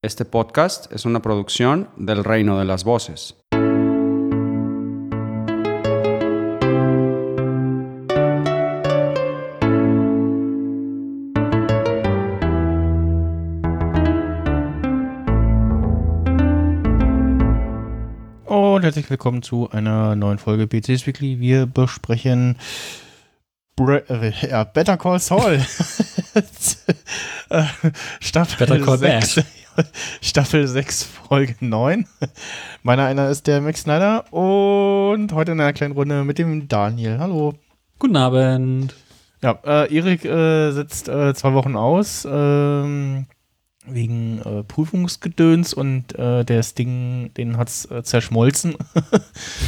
Este podcast es una producción del Reino de las Voces. Und herzlich willkommen zu einer neuen Folge PCs Weekly. Wir besprechen Bre äh, ja, Better Call Saul. Äh, Staffel Better Call 6, Staffel 6, Folge 9. Meiner einer ist der Max Snyder und heute in einer kleinen Runde mit dem Daniel. Hallo. Guten Abend. Ja, äh, Erik äh, sitzt äh, zwei Wochen aus ähm, wegen äh, Prüfungsgedöns und äh, der Sting, den hat's äh, zerschmolzen.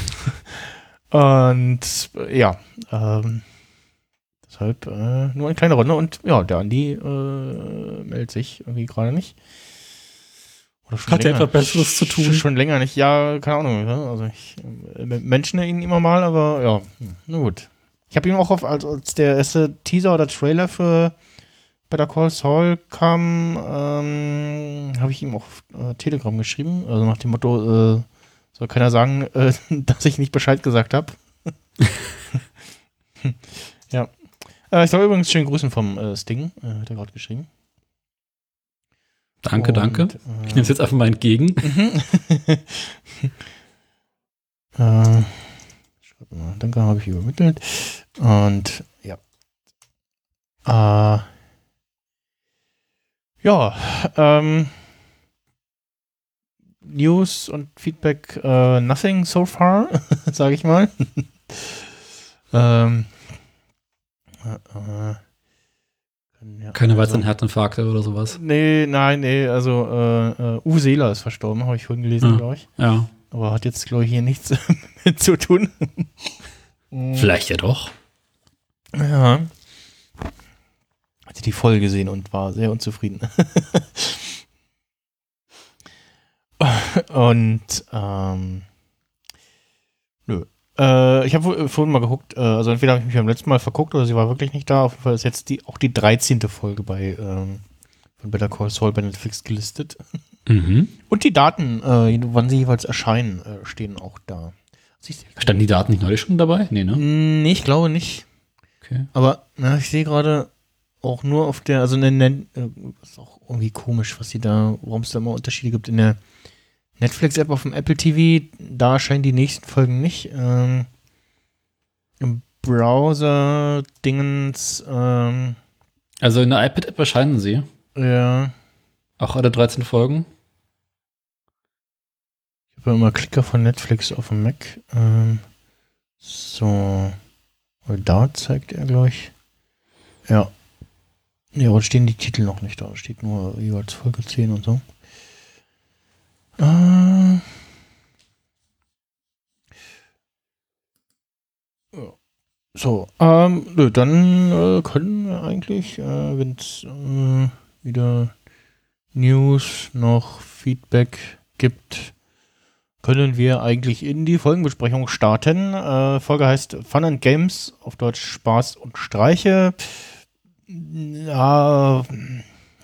und äh, ja, ähm, deshalb äh, nur eine kleine Runde und ja, der Andi äh, meldet sich irgendwie gerade nicht. Oder schon Hat er länger. etwas Besseres zu tun? Schon, länger nicht, ja, keine Ahnung. Ja? Also ich äh, menschne ihn immer mal, aber ja, na gut. Ich habe ihm auch auf, als, als der erste Teaser oder Trailer für Better Call Saul kam, ähm, habe ich ihm auch auf äh, Telegram geschrieben, also nach dem Motto, äh, soll keiner sagen, äh, dass ich nicht Bescheid gesagt habe. ja. Äh, ich soll übrigens schön grüßen vom äh, Sting, äh, hat er gerade geschrieben. Danke, Und, danke. äh, Ich nehme es jetzt einfach mal entgegen. äh, schreib mal, danke, habe ich übermittelt. Und ja. Äh, ja, ähm, News und Feedback, äh, nothing so far, sage ich mal. ähm, äh, äh, ja- Keine also- weiteren Herzinfarkte oder sowas. Nee, nein, nee, also äh, Uwe Seeler ist verstorben, habe ich vorhin gelesen, Ah. glaube ich. Ja. Aber hat jetzt, glaube ich, hier nichts mit zu tun. Vielleicht ja doch. Ja. Hatte die Folge gesehen und war sehr unzufrieden. und, ähm. Äh, ich habe vorhin mal geguckt, äh, also entweder habe ich mich beim letzten Mal verguckt oder sie war wirklich nicht da. Auf jeden Fall ist jetzt die, auch die 13. Folge bei, ähm, von Better Call Saul bei Netflix gelistet. Mhm. Und die Daten, äh, wann sie jeweils erscheinen, äh, stehen auch da. Standen die Daten nicht neulich schon dabei? Nee, ne? Nee, ich glaube nicht. Okay. Aber na, ich sehe gerade auch nur auf der, also in der, äh, ist auch irgendwie komisch, was sie da, warum es da immer Unterschiede gibt. In der Netflix-App auf dem Apple TV, da erscheinen die nächsten Folgen nicht. Ähm, Im Browser-Dingens, ähm, Also in der iPad-App erscheinen sie. ja, Auch alle 13 Folgen. ich habe immer Klicker von Netflix auf dem Mac. Ähm, so, weil da zeigt er, glaube ich. Ja. Ja, aber stehen die Titel noch nicht da. Da steht nur jeweils Folge 10 und so. Äh. So, ähm, nö, dann äh, können wir eigentlich, äh, wenn es äh, wieder News noch Feedback gibt, können wir eigentlich in die Folgenbesprechung starten. Äh, Folge heißt Fun and Games, auf Deutsch Spaß und Streiche. Ja,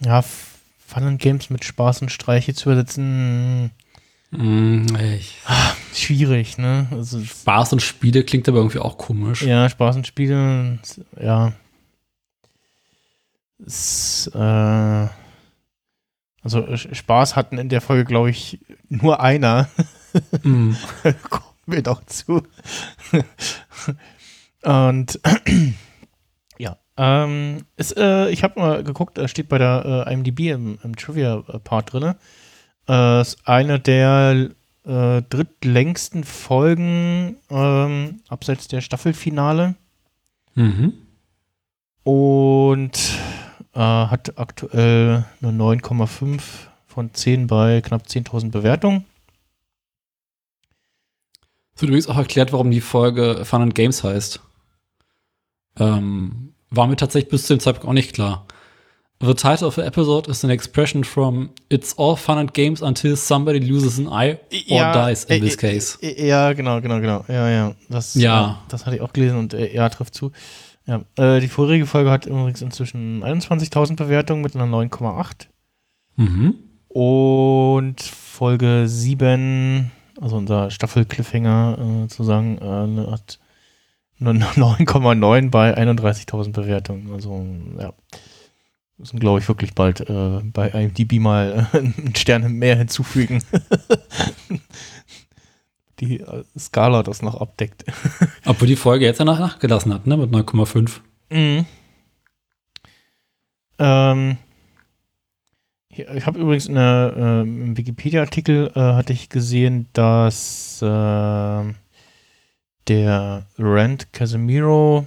ja, Fun and Games mit Spaß und Streiche zu übersetzen, Mhm, ich. schwierig, ne? Also, Spaß und Spiele klingt aber irgendwie auch komisch. ja, Spaß und Spiele, ja. Es, äh, also Spaß hatten in der Folge, glaube ich, nur einer. Mhm. Kommen wir doch zu. Und ähm, ist, äh, ich habe mal geguckt, da steht bei der äh, IMDb im, im Trivia-Part drin. Äh, ist eine der äh, drittlängsten Folgen ähm, abseits der Staffelfinale Mhm. und äh, hat aktuell eine 9,5 von 10 bei knapp 10.000 Bewertungen. Es wird übrigens auch erklärt, warum die Folge Fun and Games heißt. Ähm, war mir tatsächlich bis zu dem Zeitpunkt auch nicht klar. The title of the episode is an expression from It's all fun and games until somebody loses an eye or dies in äh, this äh, case. äh, Ja, genau, genau, genau. Ja, ja. Das, Ja. äh, das hatte ich auch gelesen und äh, ja, trifft zu. Ja, äh, die vorherige Folge hat übrigens inzwischen 21.000 Bewertungen mit einer 9,8. Mhm. Und Folge 7, also unser Staffel-Cliffhanger äh, zu sagen, äh, hat 9,9 bei 31.000 Bewertungen. Also, ja. Müssen, glaube ich, wirklich bald äh, bei IMDb mal äh, einen Stern mehr hinzufügen. die äh, Skala das noch abdeckt. Obwohl die Folge jetzt danach nachgelassen hat, ne? Mit 9,5. Mhm. Ähm, ich habe übrigens eine, äh, im Wikipedia-Artikel äh, hatte ich gesehen, dass äh, der Rand Casemiro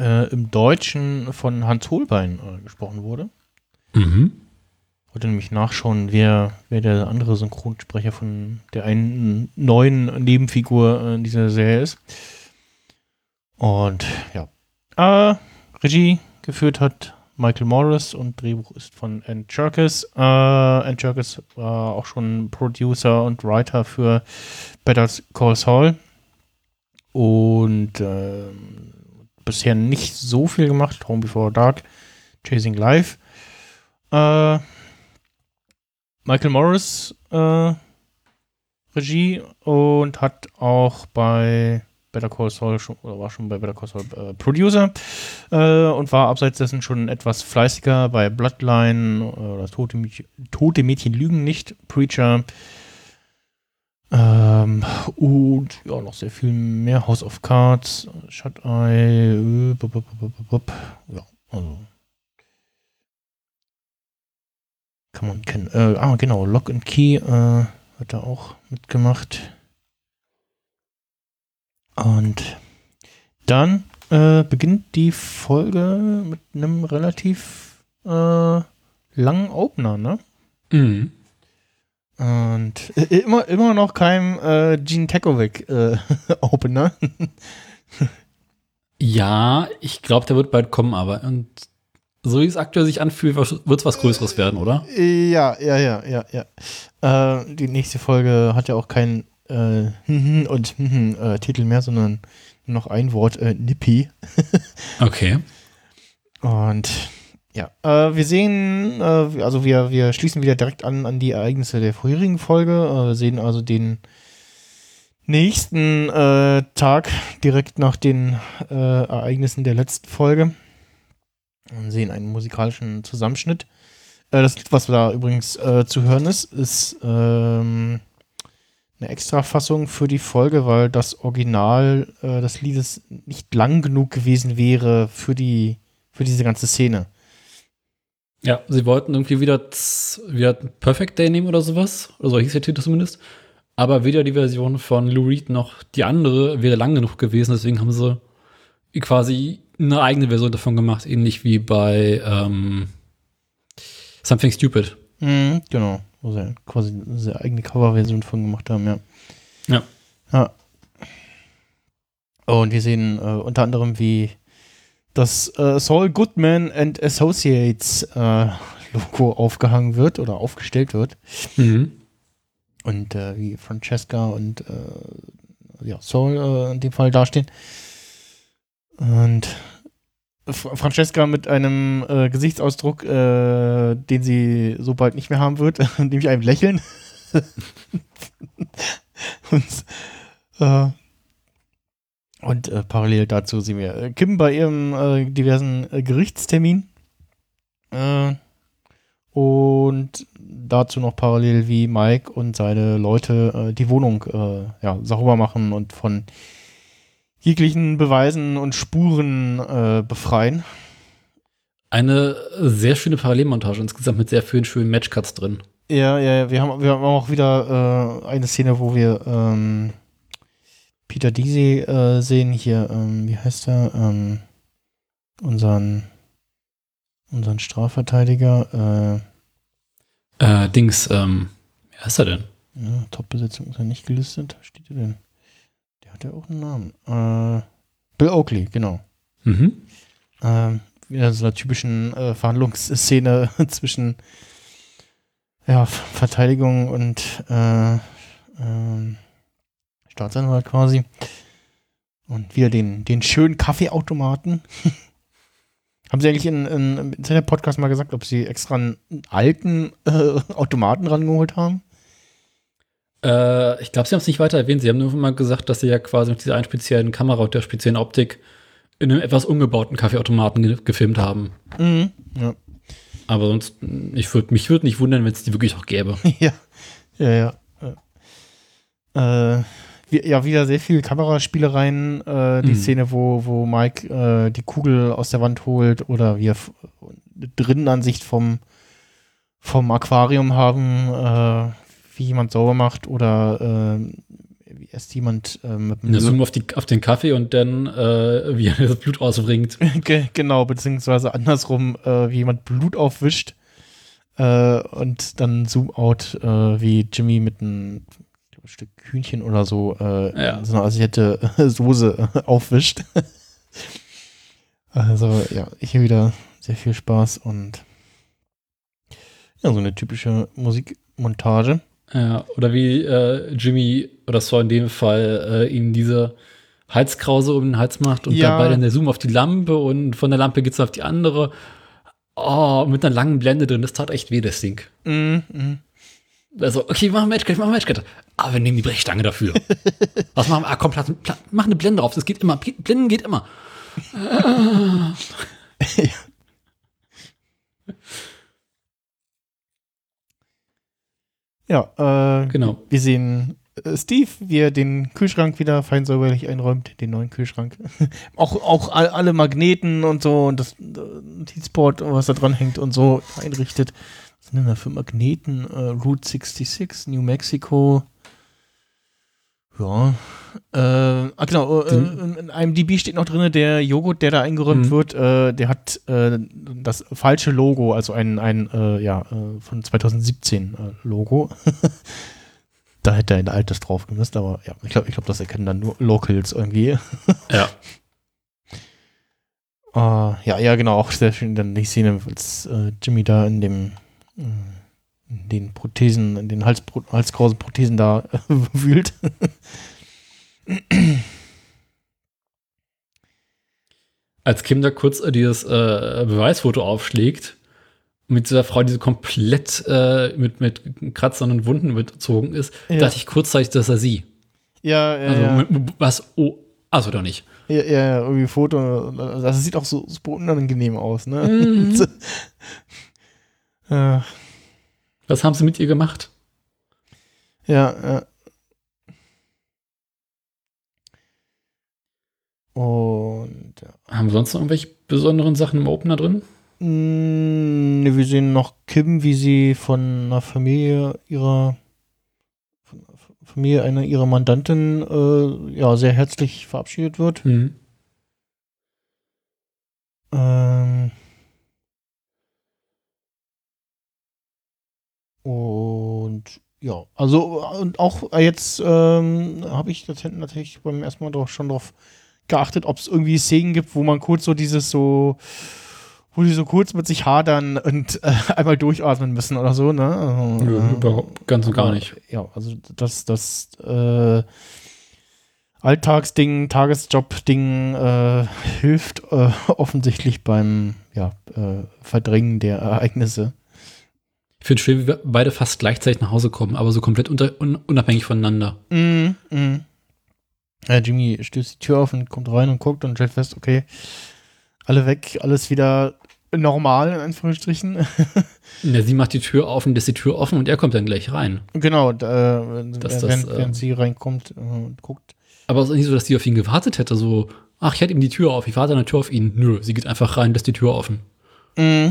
äh, im Deutschen von Hans Holbein äh, gesprochen wurde. Mhm. Wollte nämlich nachschauen, wer, wer der andere Synchronsprecher von der einen neuen Nebenfigur in dieser Serie ist. Und ja. Äh, Regie geführt hat Michael Morris und Drehbuch ist von Ann Cherkis. Äh, Ann Cherkis war auch schon Producer und Writer für Better Call Saul. Und äh, bisher nicht so viel gemacht. Home Before Dark, Chasing Life. Äh, Michael Morris äh, Regie und hat auch bei Better Call Saul schon, oder war schon bei Better Call Saul äh, Producer äh, und war abseits dessen schon etwas fleißiger bei Bloodline oder Tote, Tote Mädchen lügen nicht, Preacher ähm, und ja, noch sehr viel mehr House of Cards, Shut Eye, äh, bup, bup, bup, ja, also kann man kennen. Äh, ah, genau, Lock and Key äh, hat er auch mitgemacht. Und dann äh, beginnt die Folge mit einem relativ äh, langen Opener, ne? Mhm. Und immer, immer noch kein äh, Gene Tekovic äh, Opener. ja, ich glaube, der wird bald kommen, aber und so wie es aktuell sich anfühlt, wird es was Größeres werden, oder? Ja, ja, ja, ja, ja. Äh, die nächste Folge hat ja auch keinen äh, und äh, Titel mehr, sondern noch ein Wort, äh, Nippy. okay. Und ja, äh, wir sehen, äh, also wir, wir schließen wieder direkt an an die Ereignisse der vorherigen Folge. Äh, wir sehen also den nächsten äh, Tag direkt nach den äh, Ereignissen der letzten Folge und sehen einen musikalischen Zusammenschnitt. Äh, das Lied, was da übrigens zu hören ist, ist ähm, eine Extrafassung für die Folge, weil das Original des Liedes nicht lang genug gewesen wäre für die für diese ganze Szene. Ja, sie wollten irgendwie wieder, wieder Perfect Day nehmen oder sowas. Oder so hieß der Titel zumindest. Aber weder die Version von Lou Reed noch die andere wäre lang genug gewesen. Deswegen haben sie quasi eine eigene Version davon gemacht, ähnlich wie bei ähm, Something Stupid. Mhm, genau, wo sie quasi eine eigene Coverversion von gemacht haben, ja. Ja. Ja. Und wir sehen äh, unter anderem, wie das äh, Saul Goodman and Associates äh, Logo aufgehangen wird oder aufgestellt wird. Mhm. Und äh, wie Francesca und äh, ja, Saul äh, in dem Fall dastehen. Und Francesca mit einem äh, Gesichtsausdruck, den sie so bald nicht mehr haben wird, nämlich einem Lächeln. und und äh, parallel dazu sehen wir äh, Kim bei ihrem äh, diversen Gerichtstermin. und dazu noch parallel wie Mike und seine Leute die Wohnung ja, sauber machen und von jeglichen Beweisen und Spuren äh, befreien. Eine sehr schöne Parallelmontage insgesamt mit sehr vielen schönen Matchcuts drin. Ja, ja, ja. Wir haben, wir haben auch wieder äh, eine Szene, wo wir ähm, Peter Deasy äh, sehen. Hier, ähm, wie heißt er? Ähm, unseren, unseren Strafverteidiger. Äh, äh Dings, ähm, wie heißt er denn? Ja, Top-Besetzung ist er nicht gelistet. Steht er denn? Hat er auch einen Namen? Äh, Bill Oakley, genau. Mhm. Ähm, wieder so einer typischen äh, Verhandlungsszene zwischen ja, Verteidigung und äh, ähm, Staatsanwalt quasi. Und wieder den, den schönen Kaffeeautomaten. Haben Sie eigentlich in, in, im Internet-Podcast mal gesagt, ob Sie extra einen alten äh, Automaten rangeholt haben? Äh, ich glaube, Sie haben es nicht weiter erwähnt. Sie haben nur mal gesagt, dass Sie ja quasi mit dieser einen speziellen Kamera und der speziellen Optik in einem etwas umgebauten Kaffeeautomaten ge gefilmt haben. Mhm. Ja. Aber sonst, ich würd, mich würde nicht wundern, wenn es die wirklich auch gäbe. ja. Ja, ja. Äh, ja, wieder sehr viel Kameraspielereien. Äh, die Mhm. Szene, wo, wo Mike äh, die Kugel aus der Wand holt oder wir Drinnenansicht vom, vom Aquarium haben, äh, wie jemand sauber macht oder äh, wie erst jemand äh, mit dem Zoom auf, die, auf den Kaffee und dann, äh, wie er das Blut rausbringt. Ge genau, beziehungsweise andersrum, wie jemand Blut aufwischt und dann Zoom-out, äh, wie Jimmy mit einem Stück Hühnchen oder so, äh, Ja. so eine asiatische Soße äh, aufwischt. also ja, hier wieder sehr viel Spaß und ja, so eine typische Musikmontage. Ja, oder wie äh, Jimmy oder Saw in dem Fall äh, ihm diese Halskrause um den Hals macht und Ja. dabei dann der Zoom auf die Lampe und von der Lampe geht's auf die andere. Oh, mit einer langen Blende drin. Das tat echt weh, das Ding. Mhm, mhm. Also, okay, wir machen Matchcut, wir machen Matchcut. Aber wir nehmen die Brechstange dafür. Was machen wir? Ah, komm, Platz, Platz, mach eine Blende drauf. Das geht immer. Blenden geht immer. Ja, äh, Genau. Wir sehen äh, Steve, wie er den Kühlschrank wieder fein säuberlich einräumt, den neuen Kühlschrank. auch auch all, alle Magneten und so und das äh, Notizboard, was da dran hängt und so einrichtet. Was sind denn da für Magneten? Äh, Route 66, New Mexico. Ja. Äh, ah, genau, äh, in, in einem DB steht noch drin, der Joghurt, der da eingeräumt Mhm. wird, äh, der hat äh, das falsche Logo, also ein, ein äh, ja, äh, von 2017 äh, Logo. da hätte er ein altes drauf gemisst, aber ja, ich glaube, ich glaub, das erkennen dann nur Locals irgendwie. Ja. Äh, ja, ja, genau, auch sehr schön dann die Szene, als äh, Jimmy da in dem äh, den Prothesen, in den Hals, halskrausen Prothesen da äh, wühlt. Als Kim da kurz äh, dieses äh, Beweisfoto aufschlägt mit dieser Frau, die so komplett äh, mit, mit Kratzern und Wunden überzogen ist, Ja. dachte ich kurzzeitig, dass er sie. Ja, ja, Also, ja. mit- was? Oh, also doch nicht. Ja, ja, ja, irgendwie Foto. Das sieht auch so super unangenehm aus, ne? Mhm. äh, Was haben sie mit ihr gemacht? ja, ja. Und ja. Haben wir sonst noch irgendwelche besonderen Sachen im Opener drin? Mm, ne, wir sehen noch Kim, wie sie von einer Familie ihrer von einer Familie einer ihrer Mandantin äh, ja sehr herzlich verabschiedet wird. Mhm. Ähm, und ja, also und auch jetzt ähm, habe ich natürlich beim ersten Mal doch schon darauf geachtet, ob es irgendwie Szenen gibt, wo man kurz so dieses so, wo die so kurz mit sich hadern und äh, einmal durchatmen müssen oder so, ne? Also, Nö, äh, überhaupt ganz und gar nicht. Ja, also das, das äh, Alltagsding, Tagesjob-Ding äh, hilft äh, offensichtlich beim ja, äh, Verdrängen der Ereignisse. Ich finde schön, wie wir beide fast gleichzeitig nach Hause kommen, aber so komplett unter, un, unabhängig voneinander. Mm, mm. Ja, Jimmy stößt die Tür auf und kommt rein und guckt und stellt fest, okay, alle weg, alles wieder normal, in Anführungsstrichen. Ja, sie macht die Tür auf und lässt die Tür offen und er kommt dann gleich rein. genau, da, äh, Das- das, während, äh, während sie reinkommt äh, und guckt. Aber es ist nicht so, dass sie auf ihn gewartet hätte, so, ach, ich hätte ihm die Tür auf, ich warte an der Tür auf ihn. Nö, sie geht einfach rein, lässt die Tür offen. Mm.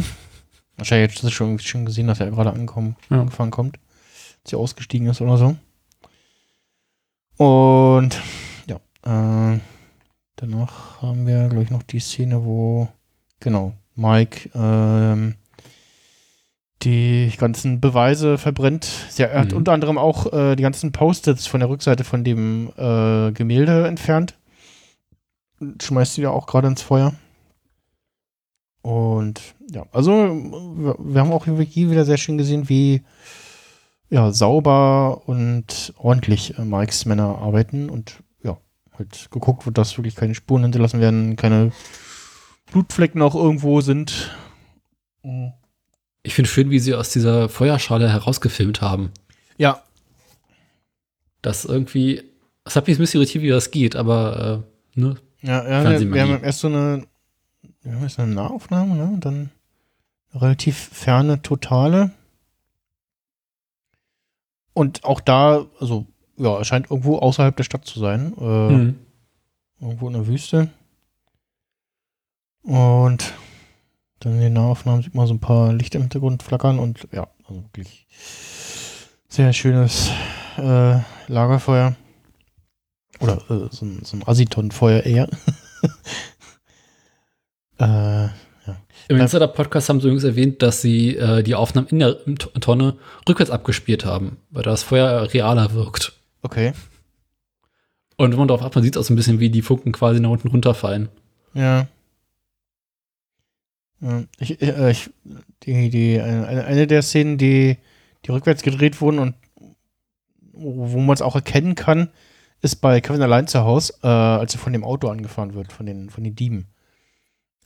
Wahrscheinlich hat sie schon, schon gesehen, dass er gerade angekommen, Ja. angefahren kommt. Dass sie ausgestiegen ist oder so. Und ja, äh, danach haben wir, glaube ich, noch die Szene, wo, genau, Mike ähm, die ganzen Beweise verbrennt. Ja, er hat Mhm. unter anderem auch äh, die ganzen Post-its von der Rückseite von dem äh, Gemälde entfernt. Schmeißt die da auch gerade ins Feuer. Und ja, also wir, haben auch hier wieder sehr schön gesehen, wie ja, sauber und ordentlich äh, Mikes Männer arbeiten und ja, halt geguckt wird, dass wirklich keine Spuren hinterlassen werden, keine Blutflecken auch irgendwo sind. Ich finde schön, wie sie aus dieser Feuerschale herausgefilmt haben. Ja, Das irgendwie, das hat mich ein bisschen irritiert, wie das geht, aber äh, ne? Ja, ja wir, wir haben erst so eine, haben erst eine Nahaufnahme, ne? Und dann eine relativ ferne Totale. Und auch da, also, ja, es scheint irgendwo außerhalb der Stadt zu sein. Äh, Hm. Irgendwo in der Wüste. Und dann in den Nahaufnahmen sieht man so ein paar Lichter im Hintergrund flackern und ja, also wirklich sehr schönes äh, Lagerfeuer. Oder äh, so ein, so ein Asiton-Feuer eher. äh, Im Insider-Podcast haben sie übrigens erwähnt, dass sie äh, die Aufnahmen in der Tonne rückwärts abgespielt haben, weil das Feuer realer wirkt. okay. Und wenn man darauf achtet, man sieht auch so ein bisschen, wie die Funken quasi nach unten runterfallen. Ja. Ja, Ich, äh, ich, die, die, eine, der Szenen, die, die rückwärts gedreht wurden und wo wo man es auch erkennen kann, ist bei Kevin allein zu Hause, äh, als er von dem Auto angefahren wird, von den, von den Dieben.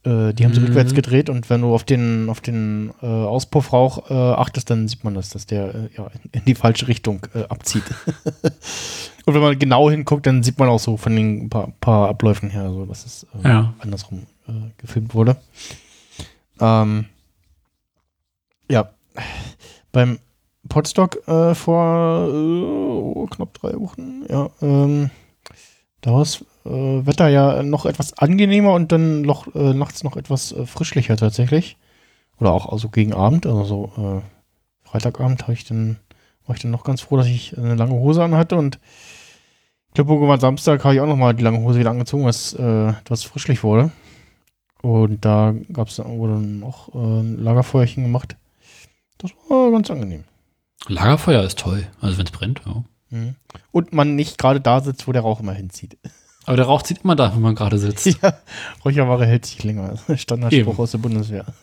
Äh, die haben sie Mhm. rückwärts gedreht und wenn du auf den, auf den äh, Auspuffrauch äh, achtest, dann sieht man das, dass der äh, ja, in die falsche Richtung äh, abzieht. und wenn man genau hinguckt, dann sieht man auch so von den paar, paar Abläufen her, so, dass es äh, Ja. andersrum gefilmt wurde. Ähm, ja, beim Podstock vor äh, knapp drei Wochen, ja, ähm, da war äh, Wetter ja noch etwas angenehmer und dann noch, äh, nachts noch etwas äh, frischlicher tatsächlich. Oder auch also gegen Abend, also so äh, Freitagabend habe ich dann, war ich dann noch ganz froh, dass ich eine lange Hose anhatte und ich glaube, irgendwann Samstag habe ich auch noch mal die lange Hose wieder angezogen, was äh, etwas frischlich wurde. Und da gab es dann wurde dann auch äh, ein Lagerfeuerchen gemacht. Das war ganz angenehm. Lagerfeuer ist toll, also wenn es brennt, ja. Mhm. Und man nicht gerade da sitzt, wo der Rauch immer hinzieht. Aber der Rauch zieht immer da, wenn man gerade sitzt. ja, Räucherware hält sich länger. Standardspruch Eben. aus der Bundeswehr.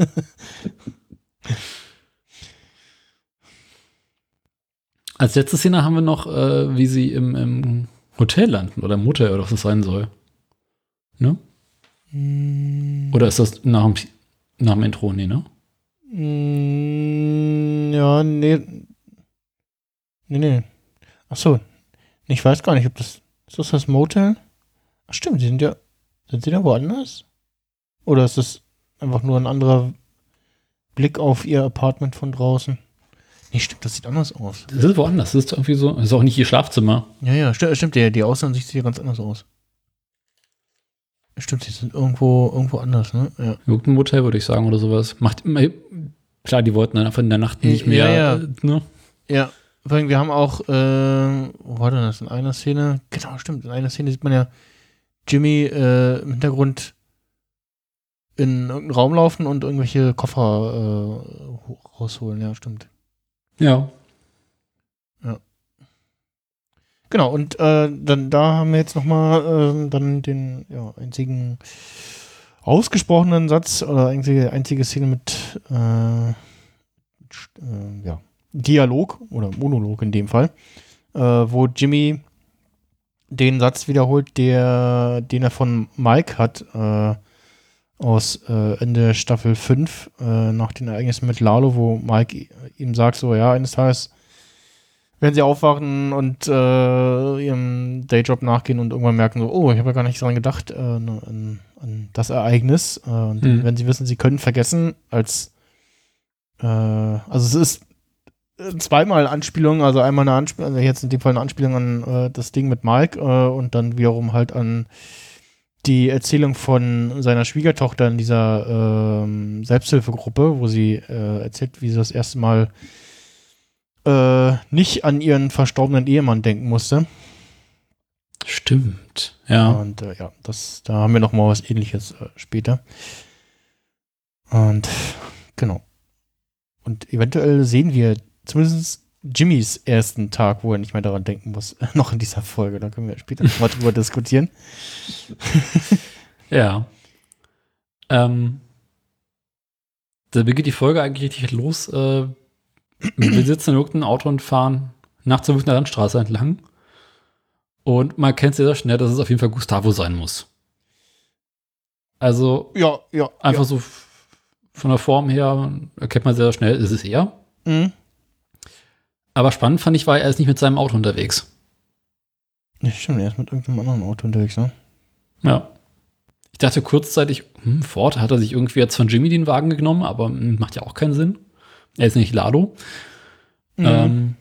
Als letzte Szene haben wir noch, äh, wie sie im, im Hotel landen oder im Hotel oder was das sein soll. Ne? Oder ist das nach dem, nach dem Intro? Nee, ne? Mm, ja, nee. Nee, nee. Ach so. Ich weiß gar nicht, ob das. Ist das das Motel? Ach stimmt, die sind ja. Sind sie da woanders? Oder ist das einfach nur ein anderer Blick auf ihr Apartment von draußen? Nee, stimmt, das sieht anders aus. Das ist woanders. Das ist irgendwie so. Das ist auch nicht ihr Schlafzimmer. Ja, ja, sti stimmt, die, die Außenansicht sieht ja ganz anders aus. Stimmt, die sind irgendwo, irgendwo anders, ne? Ja. Irgendein Hotel, würde ich sagen, oder sowas. Macht immer. Klar, die wollten dann einfach in der Nacht nicht Ja, mehr. ja. äh, Ne? Ja, vor allem, wir haben auch, äh, wo war denn das? In einer Szene, genau, stimmt, in einer Szene sieht man ja Jimmy äh, im Hintergrund in irgendeinen Raum laufen und irgendwelche Koffer äh, ho- rausholen, ja, stimmt. Ja. Genau, und äh, dann da haben wir jetzt nochmal ähm, dann den ja, einzigen ausgesprochenen Satz oder einzige, einzige Szene mit äh, äh, ja, Dialog oder Monolog in dem Fall, äh, wo Jimmy den Satz wiederholt, der, den er von Mike hat, äh, aus äh, Ende Staffel 5, äh, nach den Ereignissen mit Lalo, wo Mike ihm sagt, so, ja, eines Tages werden sie aufwachen und äh, ihrem Dayjob nachgehen und irgendwann merken so, oh, ich habe ja gar nicht dran gedacht, äh, an, an das Ereignis. Äh, und Mhm. wenn sie wissen, sie können vergessen, als also es ist zweimal Anspielung, also einmal eine Anspielung, also jetzt in dem Fall eine Anspielung an äh, das Ding mit Mike äh, und dann wiederum halt an die Erzählung von seiner Schwiegertochter in dieser ähm, Selbsthilfegruppe, wo sie äh, erzählt, wie sie das erste Mal äh, nicht an ihren verstorbenen Ehemann denken musste. Stimmt. Ja. Und äh, ja, das, da haben wir noch mal was ähnliches äh, später. Und genau. Und eventuell sehen wir zumindest Jimmys ersten Tag, wo er nicht mehr daran denken muss, noch in dieser Folge. Da können wir später noch mal drüber diskutieren. Ja. Ähm, da beginnt die Folge eigentlich richtig los. Äh, wir sitzen in irgendeinem Auto und fahren nachts auf einer Landstraße entlang. Und man kennt sehr, sehr schnell, dass es auf jeden Fall Gustavo sein muss. Also Ja, ja. einfach so f- von der Form her erkennt man sehr schnell, es ist er. ja. Mhm. Aber spannend fand ich, war, er ist nicht mit seinem Auto unterwegs. Ja, stimmt, er ist mit irgendeinem anderen Auto unterwegs, ne? Ja. Ich dachte kurzzeitig, hm, Ford hat er sich irgendwie jetzt von Jimmy den Wagen genommen, aber hm, macht ja auch keinen Sinn. Er ist nicht Lado. Mhm. Ähm,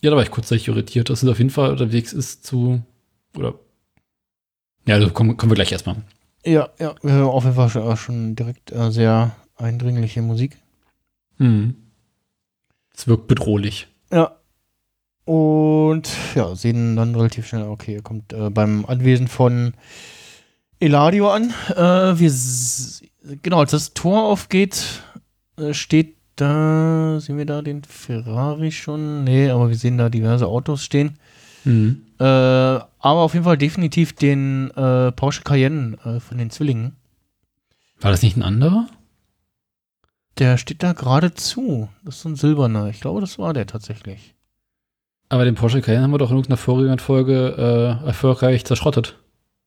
ja, da war ich kurzzeitig irritiert, dass es auf jeden Fall unterwegs ist zu. Oder. Ja, also kommen, kommen wir gleich erstmal. Ja, ja, wir hören auf jeden Fall schon, schon direkt äh, sehr eindringliche Musik. Hm. Es wirkt bedrohlich. Ja. Und ja, sehen dann relativ schnell, okay, er kommt äh, beim Anwesen von Eladio an. Äh, wir genau, als das Tor aufgeht, äh, steht da, sehen wir da den Ferrari schon? Nee, aber wir sehen da diverse Autos stehen. Hm. Äh, aber auf jeden Fall definitiv den äh, Porsche Cayenne äh, von den Zwillingen. War das nicht ein anderer? Der steht da geradezu. Das ist so ein silberner. Ich glaube, das war der tatsächlich. Aber den Porsche Cayenne haben wir doch in irgendeiner vorigen Folge äh, erfolgreich zerschrottet.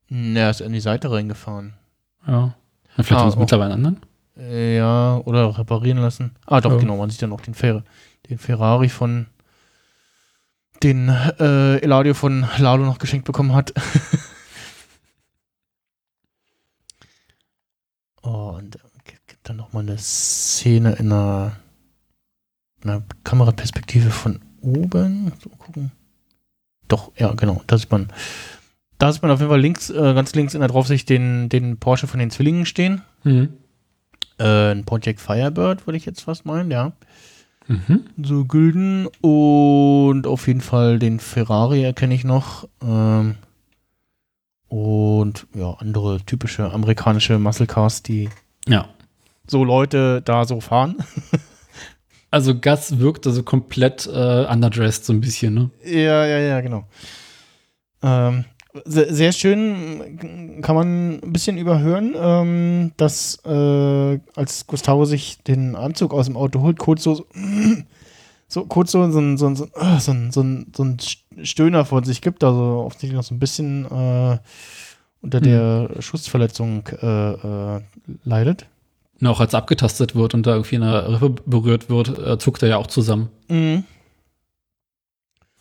Hm, Er ist in die Seite reingefahren. Ja. Na, vielleicht Ah, haben wir oh. mittlerweile einen anderen. Äh, Ja, oder reparieren lassen. Ah, doch, Ja. genau, man sieht dann auch den, Fer den Ferrari von den äh, Eladio von Lalo noch geschenkt bekommen hat. oh, und äh, gibt dann nochmal eine Szene in einer, einer Kameraperspektive von oben. So gucken. Doch, ja, genau, da sieht man. Da sieht man auf jeden Fall links, äh, ganz links in der Draufsicht den, den Porsche von den Zwillingen stehen. Mhm. Äh, ein Project Firebird, würde ich jetzt fast meinen, ja. Mhm. So Gülden und auf jeden Fall den Ferrari erkenne ich noch. Ähm, und ja, andere typische amerikanische Muscle Cars, die Ja. So Leute da so fahren. Also Gus wirkt also komplett äh, underdressed so ein bisschen, ne? Ja, ja, ja, genau. Ähm, sehr, sehr schön kann man ein bisschen überhören, ähm, dass äh, als Gustavo sich den Anzug aus dem Auto holt, kurz so, so kurz so, so, ein- so, so, so, so, so ein Stöhner von sich gibt, also offensichtlich noch so ein bisschen äh, unter der Schussverletzung äh, äh, leidet. Und auch als abgetastet wird und da irgendwie eine Rippe berührt wird, äh, zuckt er ja auch zusammen. Mhm.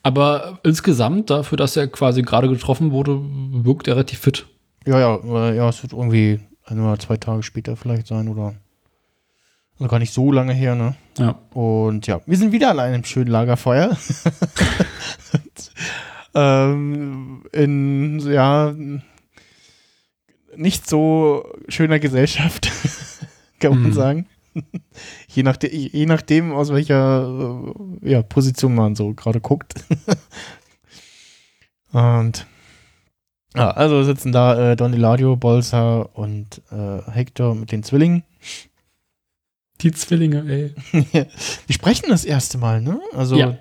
Aber insgesamt, dafür, dass er quasi gerade getroffen wurde, wirkt er relativ fit. Ja, ja, äh, ja, es wird irgendwie ein oder zwei Tage später vielleicht sein oder also gar nicht so lange her, ne? Ja. Und ja, wir sind wieder an einem schönen Lagerfeuer. Ähm, in, ja, nicht so schöner Gesellschaft, kann man Mhm. sagen. je, nachdem, je nachdem, aus welcher äh, ja, Position man so gerade guckt. Und ja, also sitzen da äh, Don Eladio, Bolsa und äh, Hector mit den Zwillingen. Die Zwillinge, ey. Die sprechen das erste Mal, ne? Also Ja.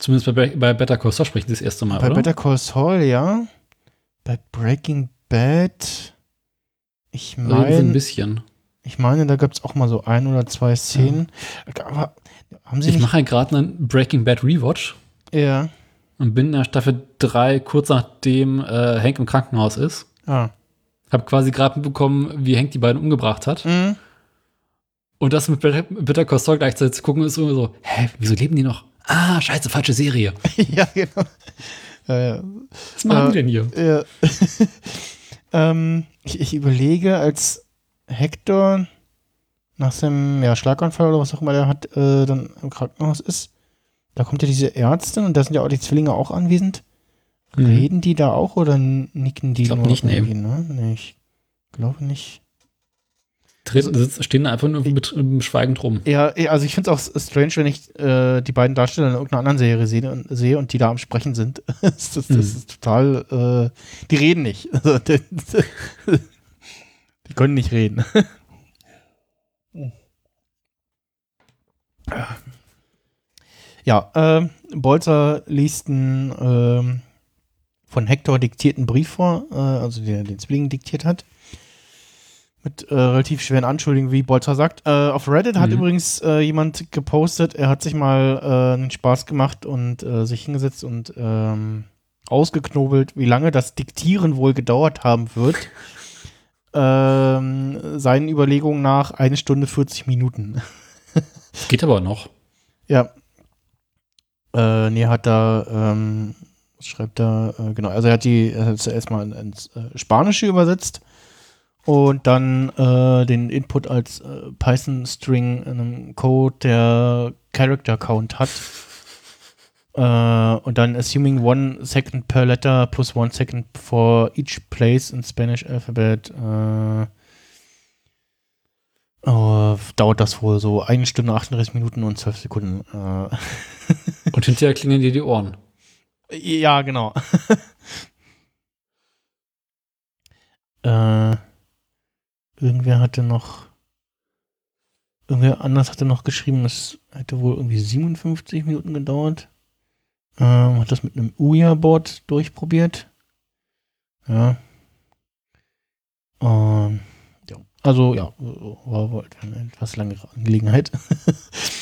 Zumindest bei, bei Better Call Saul sprechen sie das erste Mal, bei oder? Better Call Saul, ja. Bei Breaking Bad, ich Oder irgendwie so ein meine, bisschen. ich meine, da gab es auch mal so ein oder zwei Szenen. Aber haben sie Ich mache ja gerade einen Breaking Bad Rewatch Ja. und bin in der Staffel 3, kurz nachdem äh, Hank im Krankenhaus ist. Ah. Hab quasi gerade mitbekommen, wie Hank die beiden umgebracht hat. Mhm. Und das mit Call Saul gleichzeitig zu gucken, ist irgendwie so, hä, wieso leben die noch? Ah, scheiße, falsche Serie. ja, genau. Ja, ja. Was machen Äh, die denn hier? Ja. ähm, ich, ich überlege, als Hector nach seinem ja, Schlaganfall oder was auch immer der hat, äh, dann im Krankenhaus ist, da kommt ja diese Ärztin und da sind ja auch die Zwillinge auch anwesend. Mhm. Reden die da auch oder nicken die Ich glaub nur nicht, nee. irgendwie, ne? Nee, ich glaube nicht. Treten, sitzen, stehen da einfach nur mit, mit schweigend rum. Ja, also ich finde es auch strange, wenn ich äh, die beiden Darsteller in irgendeiner anderen Serie sehe und, sehe und die da am Sprechen sind. das, das, das Mhm. ist total, äh, die reden nicht. Also, die, die können nicht reden. ja, ähm, Bolzer liest einen ähm, von Hector diktierten Brief vor, äh, also der den Zwilling diktiert hat. Mit äh, relativ schweren Anschuldigungen, wie Bolzer sagt. Äh, auf Reddit hat Mhm. übrigens äh, jemand gepostet, er hat sich mal äh, einen Spaß gemacht und äh, sich hingesetzt und ähm, ausgeknobelt, wie lange das Diktieren wohl gedauert haben wird. ähm, seinen Überlegungen nach eine Stunde 40 Minuten. Geht aber noch. Ja. Äh, nee, hat da, ähm, was schreibt er, äh, genau, also er hat die er hat zuerst mal ins Spanische übersetzt und dann äh, den Input als äh, Python-String in einem Code, der Character Count hat. Äh, und dann assuming one second per letter plus one second for each place in Spanish alphabet. Äh, äh, dauert das wohl so eine Stunde, 38 Minuten und 12 Sekunden. Äh, Und hinterher klingeln dir die Ohren. ja, genau. äh, irgendwer hatte noch. Irgendwer anders hatte noch geschrieben, es hätte wohl irgendwie 57 Minuten gedauert. Ähm, hat das mit einem Ouya-Board durchprobiert. Ja. Ähm, ja. Also, ja, war wohl eine etwas langere Angelegenheit.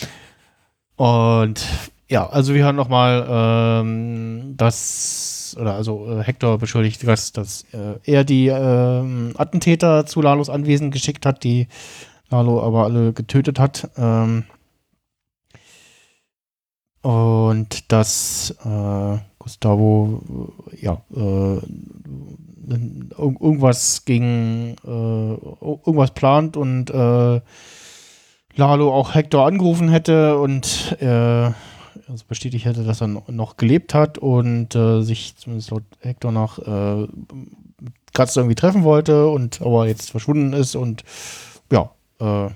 Und ja, also wir haben nochmal ähm, das, oder also äh, Hector beschuldigt, dass, dass äh, er die ähm, Attentäter zu Lalos Anwesen geschickt hat, die Lalo aber alle getötet hat. Ähm, und dass äh, Gustavo äh, ja äh, ir- irgendwas gegen äh, irgendwas plant und Lalo auch Hector angerufen hätte und äh, also bestätigt hätte, dass er no- noch gelebt hat und äh, sich zumindest laut Hector nach äh, Katze irgendwie treffen wollte und aber jetzt verschwunden ist und ja, äh,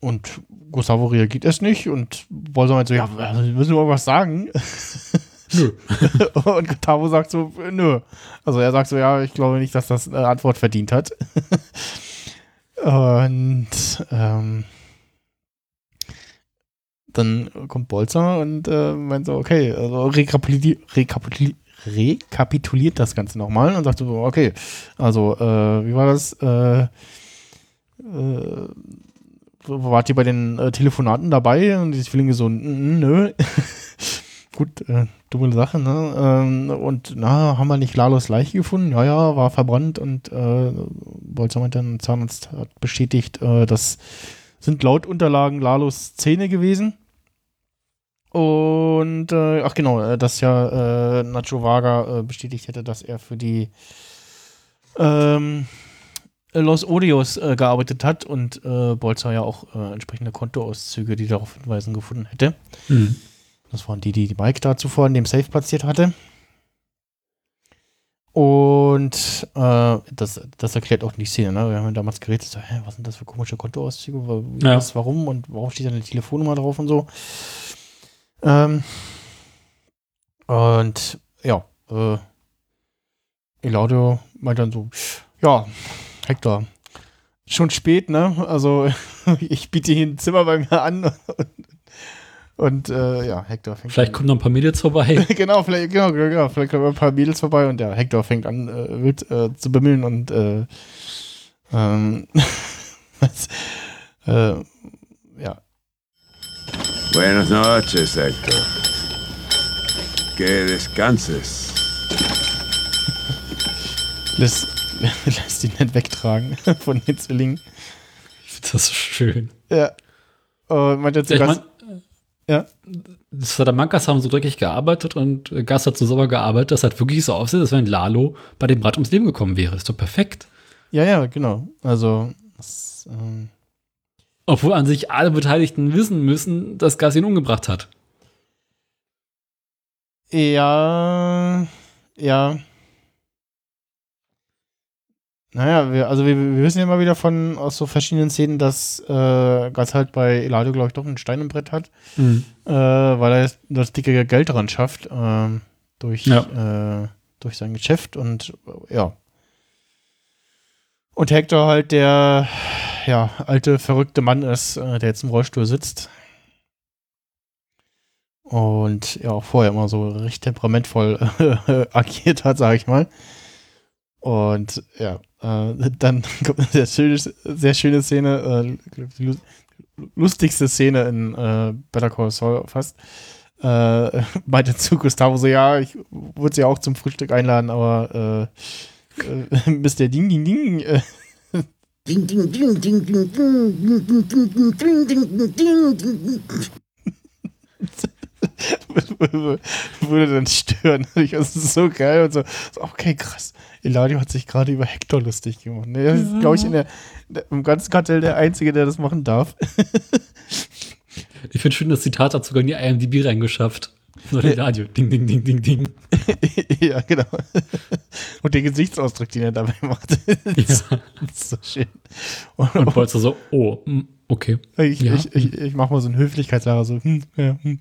und Gustavo reagiert es nicht und Bolson meint so, ja, wir müssen irgendwas sagen. Nö. und Gustavo sagt so, nö. Also er sagt so, ja, ich glaube nicht, dass das eine Antwort verdient hat. und ähm, dann kommt Bolzer und äh, meint so, okay, also rekapituli rekapituli rekapituliert das Ganze nochmal und sagt so, okay, also, äh, wie war das? Äh, äh, wart ihr bei den äh, Telefonaten dabei? Und die Zwillinge so, "N- nö. Gut, äh, dumme Sache, ne? Ähm, und na, haben wir nicht Lalos Leiche gefunden? Ja, ja, war verbrannt und äh, Bolzer meinte dann, Zahnarzt hat bestätigt, äh, das sind laut Unterlagen Lalos Zähne gewesen. Und, äh, ach genau, äh, dass ja äh, Nacho Vaga äh, bestätigt hätte, dass er für die ähm, Los Odios äh, gearbeitet hat und äh, Bolzer ja auch äh, entsprechende Kontoauszüge, die darauf hinweisen, gefunden hätte. Mhm. Das waren die, die die Mike da zuvor in dem Safe platziert hatte. Und äh, das, das erklärt auch die Szene. Ne? Wir haben ja damals geredet, so, hä, was sind das für komische Kontoauszüge? Wa- Ja. Was, warum und warum steht da eine Telefonnummer drauf und so? Ähm, und ja, äh, Elaudio meint dann so, ja, Hector, schon spät, ne? Also ich biete hier ein Zimmer bei mir an und äh, ja, Hector fängt Vielleicht an. kommen noch ein paar Mädels vorbei. genau, vielleicht, genau, genau, genau, vielleicht kommen ein paar Mädels vorbei und ja, Hector fängt an, äh, wild äh, zu bimmeln und äh, ähm, was, äh, Buenas noches, Héctor. Que descanses. lässt, lässt ihn nicht wegtragen von den Zwillingen. Ich finde das so schön. Ja. Und meint er zu Ja, ich Gast, mein, ja, die Salamankas haben so dreckig gearbeitet und Gas hat so sauber gearbeitet, dass halt wirklich so aussieht, als wenn Lalo bei dem Rad ums Leben gekommen wäre. Ist doch perfekt. ja, ja, genau. Also, das, ähm, Obwohl an sich alle Beteiligten wissen müssen, dass Gas ihn umgebracht hat. Ja, ja. Naja, wir, also wir, wir wissen ja immer wieder von aus so verschiedenen Szenen, dass äh, Gas halt bei Eladio, glaube ich, doch einen Stein im Brett hat, Mhm. äh, weil er das dicke Geld daran schafft, ähm, durch, äh, durch sein Geschäft und äh, ja. Und Hector halt der ja, alte, verrückte Mann ist, äh, der jetzt im Rollstuhl sitzt. Und ja, auch vorher immer so recht temperamentvoll äh, agiert hat, sage ich mal. Und ja, äh, dann kommt eine sehr schöne, sehr schöne Szene, äh, die lu- lustigste Szene in äh, Better Call Saul fast. äh, meinte zu Gustavo so, ja, ich würde sie auch zum Frühstück einladen, aber äh, äh, Mr. Ding, Ding, Ding, äh, Ding, ding, ding, ding, ding, ding, ding, ding, ding, ding, ding, ding, ding, ding, ding. würde dann stören. Ich, das ist so geil und so, okay, krass. Eladio hat sich gerade über Hector lustig gemacht. Ne, das ist, glaube ich, in der, im ganzen Kartell der Einzige, der das machen darf. Ich finde schön, das Zitat hat sogar in die IMDb reingeschafft. Nur der Radio. Ding, ding, ding, ding, ding. ja, genau. Und den Gesichtsausdruck, den er dabei macht. das, Ja. ist so schön. Und Bolzer so, oh, mm, okay. Ich, Ja. ich, ich, ich mache mal so einen Höflichkeitslacher, so, hm, ja, hm.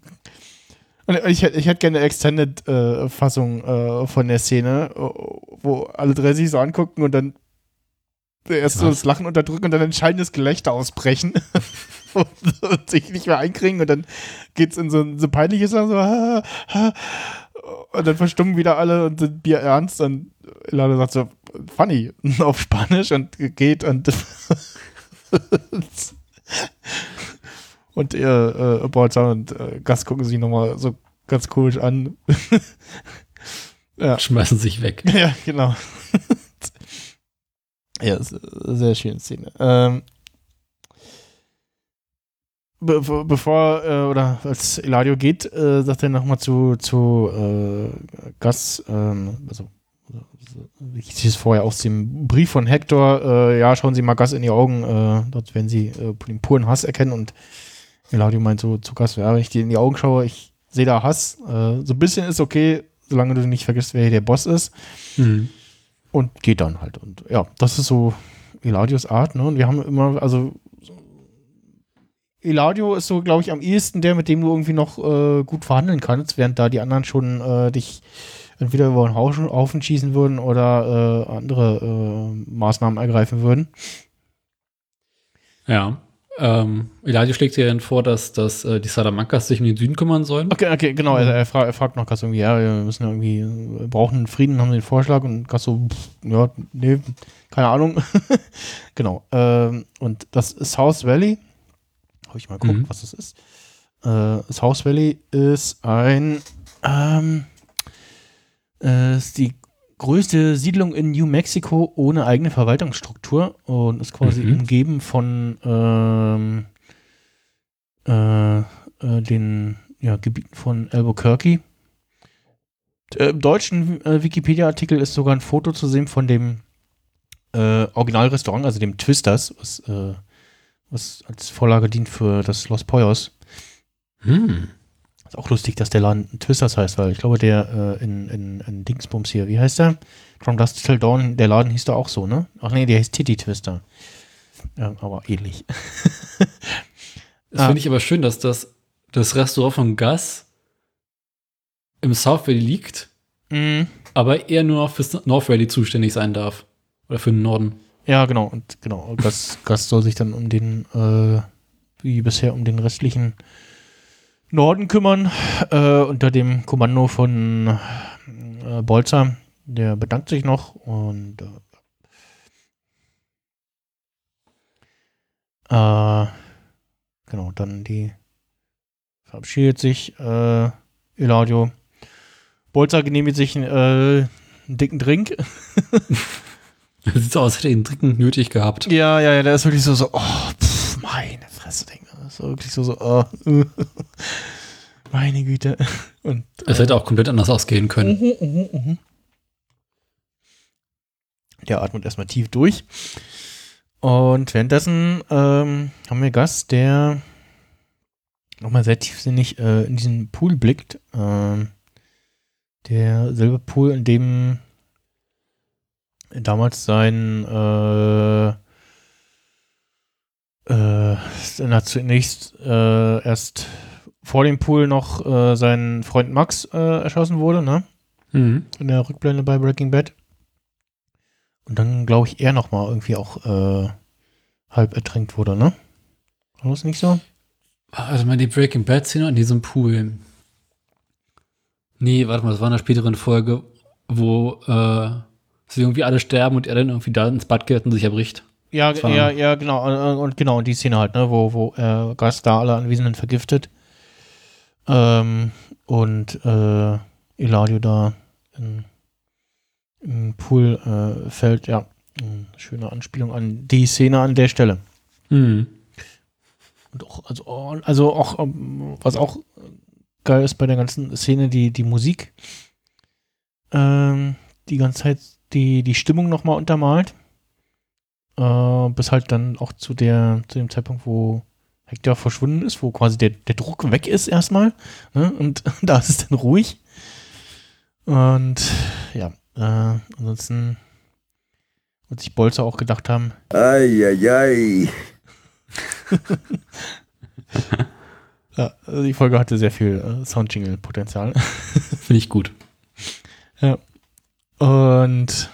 Und ich, ich hätte gerne eine Extended-Fassung äh, von der Szene, äh, wo alle drei sich so angucken und dann erst so das Lachen unterdrücken und dann ein schallendes Gelächter ausbrechen und, sich nicht mehr einkriegen und dann geht's in so ein so peinliches so, ha, ha, und dann verstummen wieder alle und sind Bier ernst und Lade sagt so, funny, auf Spanisch und geht und Und ihr, äh, Bolzer und äh, Gast gucken sich nochmal so ganz komisch an. ja. Schmeißen sich weg. ja, genau. ja, sehr schöne Szene. Ähm, be be- bevor, äh, oder als Eladio geht, äh, sagt er nochmal zu, zu äh, Gas, ähm, also wie hieß es vorher aus dem Brief von Hector, äh, ja, schauen Sie mal Gas in die Augen, äh, dort werden Sie äh, den puren Hass erkennen und Eladio meint so zu Gas, ja, wenn ich dir in die Augen schaue, ich sehe da Hass, äh, so ein bisschen ist okay, solange du nicht vergisst, wer hier der Boss ist Mhm. und geht dann halt. Und ja, das ist so Eladios Art, ne? Und wir haben immer, also so- Eladio ist so, glaube ich, am ehesten der, mit dem du irgendwie noch äh, gut verhandeln kannst, während da die anderen schon äh, dich entweder über den Haufen, schießen würden oder äh, andere äh, Maßnahmen ergreifen würden. Ja. Ähm, Eladio schlägt dir dann vor, dass, dass äh, die Salamancas sich um den Süden kümmern sollen. Okay, okay, genau. Er, er, fra er fragt noch Gas irgendwie, ja, wir müssen ja irgendwie, wir brauchen Frieden, haben den Vorschlag und Gas so, pff, ja, nee, keine Ahnung. genau. Ähm, und das South Valley, habe ich mal geguckt, Mhm. was das ist. Äh, South Valley ist ein, ähm, äh, ist die größte Siedlung in New Mexico ohne eigene Verwaltungsstruktur und ist quasi Mhm. umgeben von ähm, äh, äh, den ja, Gebieten von Albuquerque. Äh, Im deutschen äh, Wikipedia-Artikel ist sogar ein Foto zu sehen von dem äh, Originalrestaurant, also dem Twisters, was, äh, was als Vorlage dient für das Los Poyos. Hm. Ist auch lustig, dass der Laden Twisters heißt, weil ich glaube, der äh, in, in, in Dingsbums hier, wie heißt der? From Dust Till Dawn, der Laden hieß da auch so, ne? Ach nee, der heißt Titty Twister. Ja, aber ähnlich. Das Ah. finde ich aber schön, dass das, das Restaurant von Gus im South Valley liegt, Mhm. aber eher nur fürs North Valley zuständig sein darf. Oder für den Norden. Ja, genau. Und genau, Gas, Gas soll sich dann um den, äh, wie bisher, um den restlichen Norden kümmern, äh, unter dem Kommando von äh, Bolzer. Der bedankt sich noch und äh, äh, genau, dann die verabschiedet sich äh, Eladio. Bolzer genehmigt sich äh, einen dicken Drink. Sieht so aus, als hätte er ihn dringend nötig gehabt. Ja, ja, ja, der ist wirklich so, so, oh, pff, meine Fresse. Das ist wirklich so, so, oh, meine Güte. Und Es hätte auch komplett anders ausgehen können. Mhm, mhm, mhm. der atmet erstmal tief durch. Und währenddessen ähm, haben wir Gast, der nochmal sehr tiefsinnig äh, in diesen Pool blickt. Ähm, derselbe Pool, in dem damals sein äh, äh, zunächst äh, erst vor dem Pool noch äh, sein Freund Max äh, erschossen wurde, ne? Mhm. In der Rückblende bei Breaking Bad. Und dann, glaube ich, er nochmal irgendwie auch äh, halb ertränkt wurde, ne? War das nicht so? Also mal die Breaking Bad Szene in diesem Pool. Nee, warte mal, das war in einer späteren Folge, wo äh, sie irgendwie alle sterben und er dann irgendwie da ins Bad geht und sich erbricht. Ja, ja, ja, genau. Und, und genau, die Szene halt, ne, wo, wo äh, Gas da alle Anwesenden vergiftet. Ähm, und äh, Eladio da in, im Pool äh, fällt, ja, schöne Anspielung an die Szene an der Stelle. Mhm. Und auch, also, also auch, ähm, was auch geil ist bei der ganzen Szene, die, die Musik, ähm, die ganze Zeit die, die Stimmung nochmal untermalt. Äh, bis halt dann auch zu der, zu dem Zeitpunkt, wo Hector verschwunden ist, wo quasi der, der Druck weg ist erstmal. Ne? Und da ist es dann ruhig. Und ja, äh, ansonsten wird sich Bolzer auch gedacht haben, ay. ja, also die Folge hatte sehr viel äh, Soundjingle-Potenzial. Finde ich gut. Und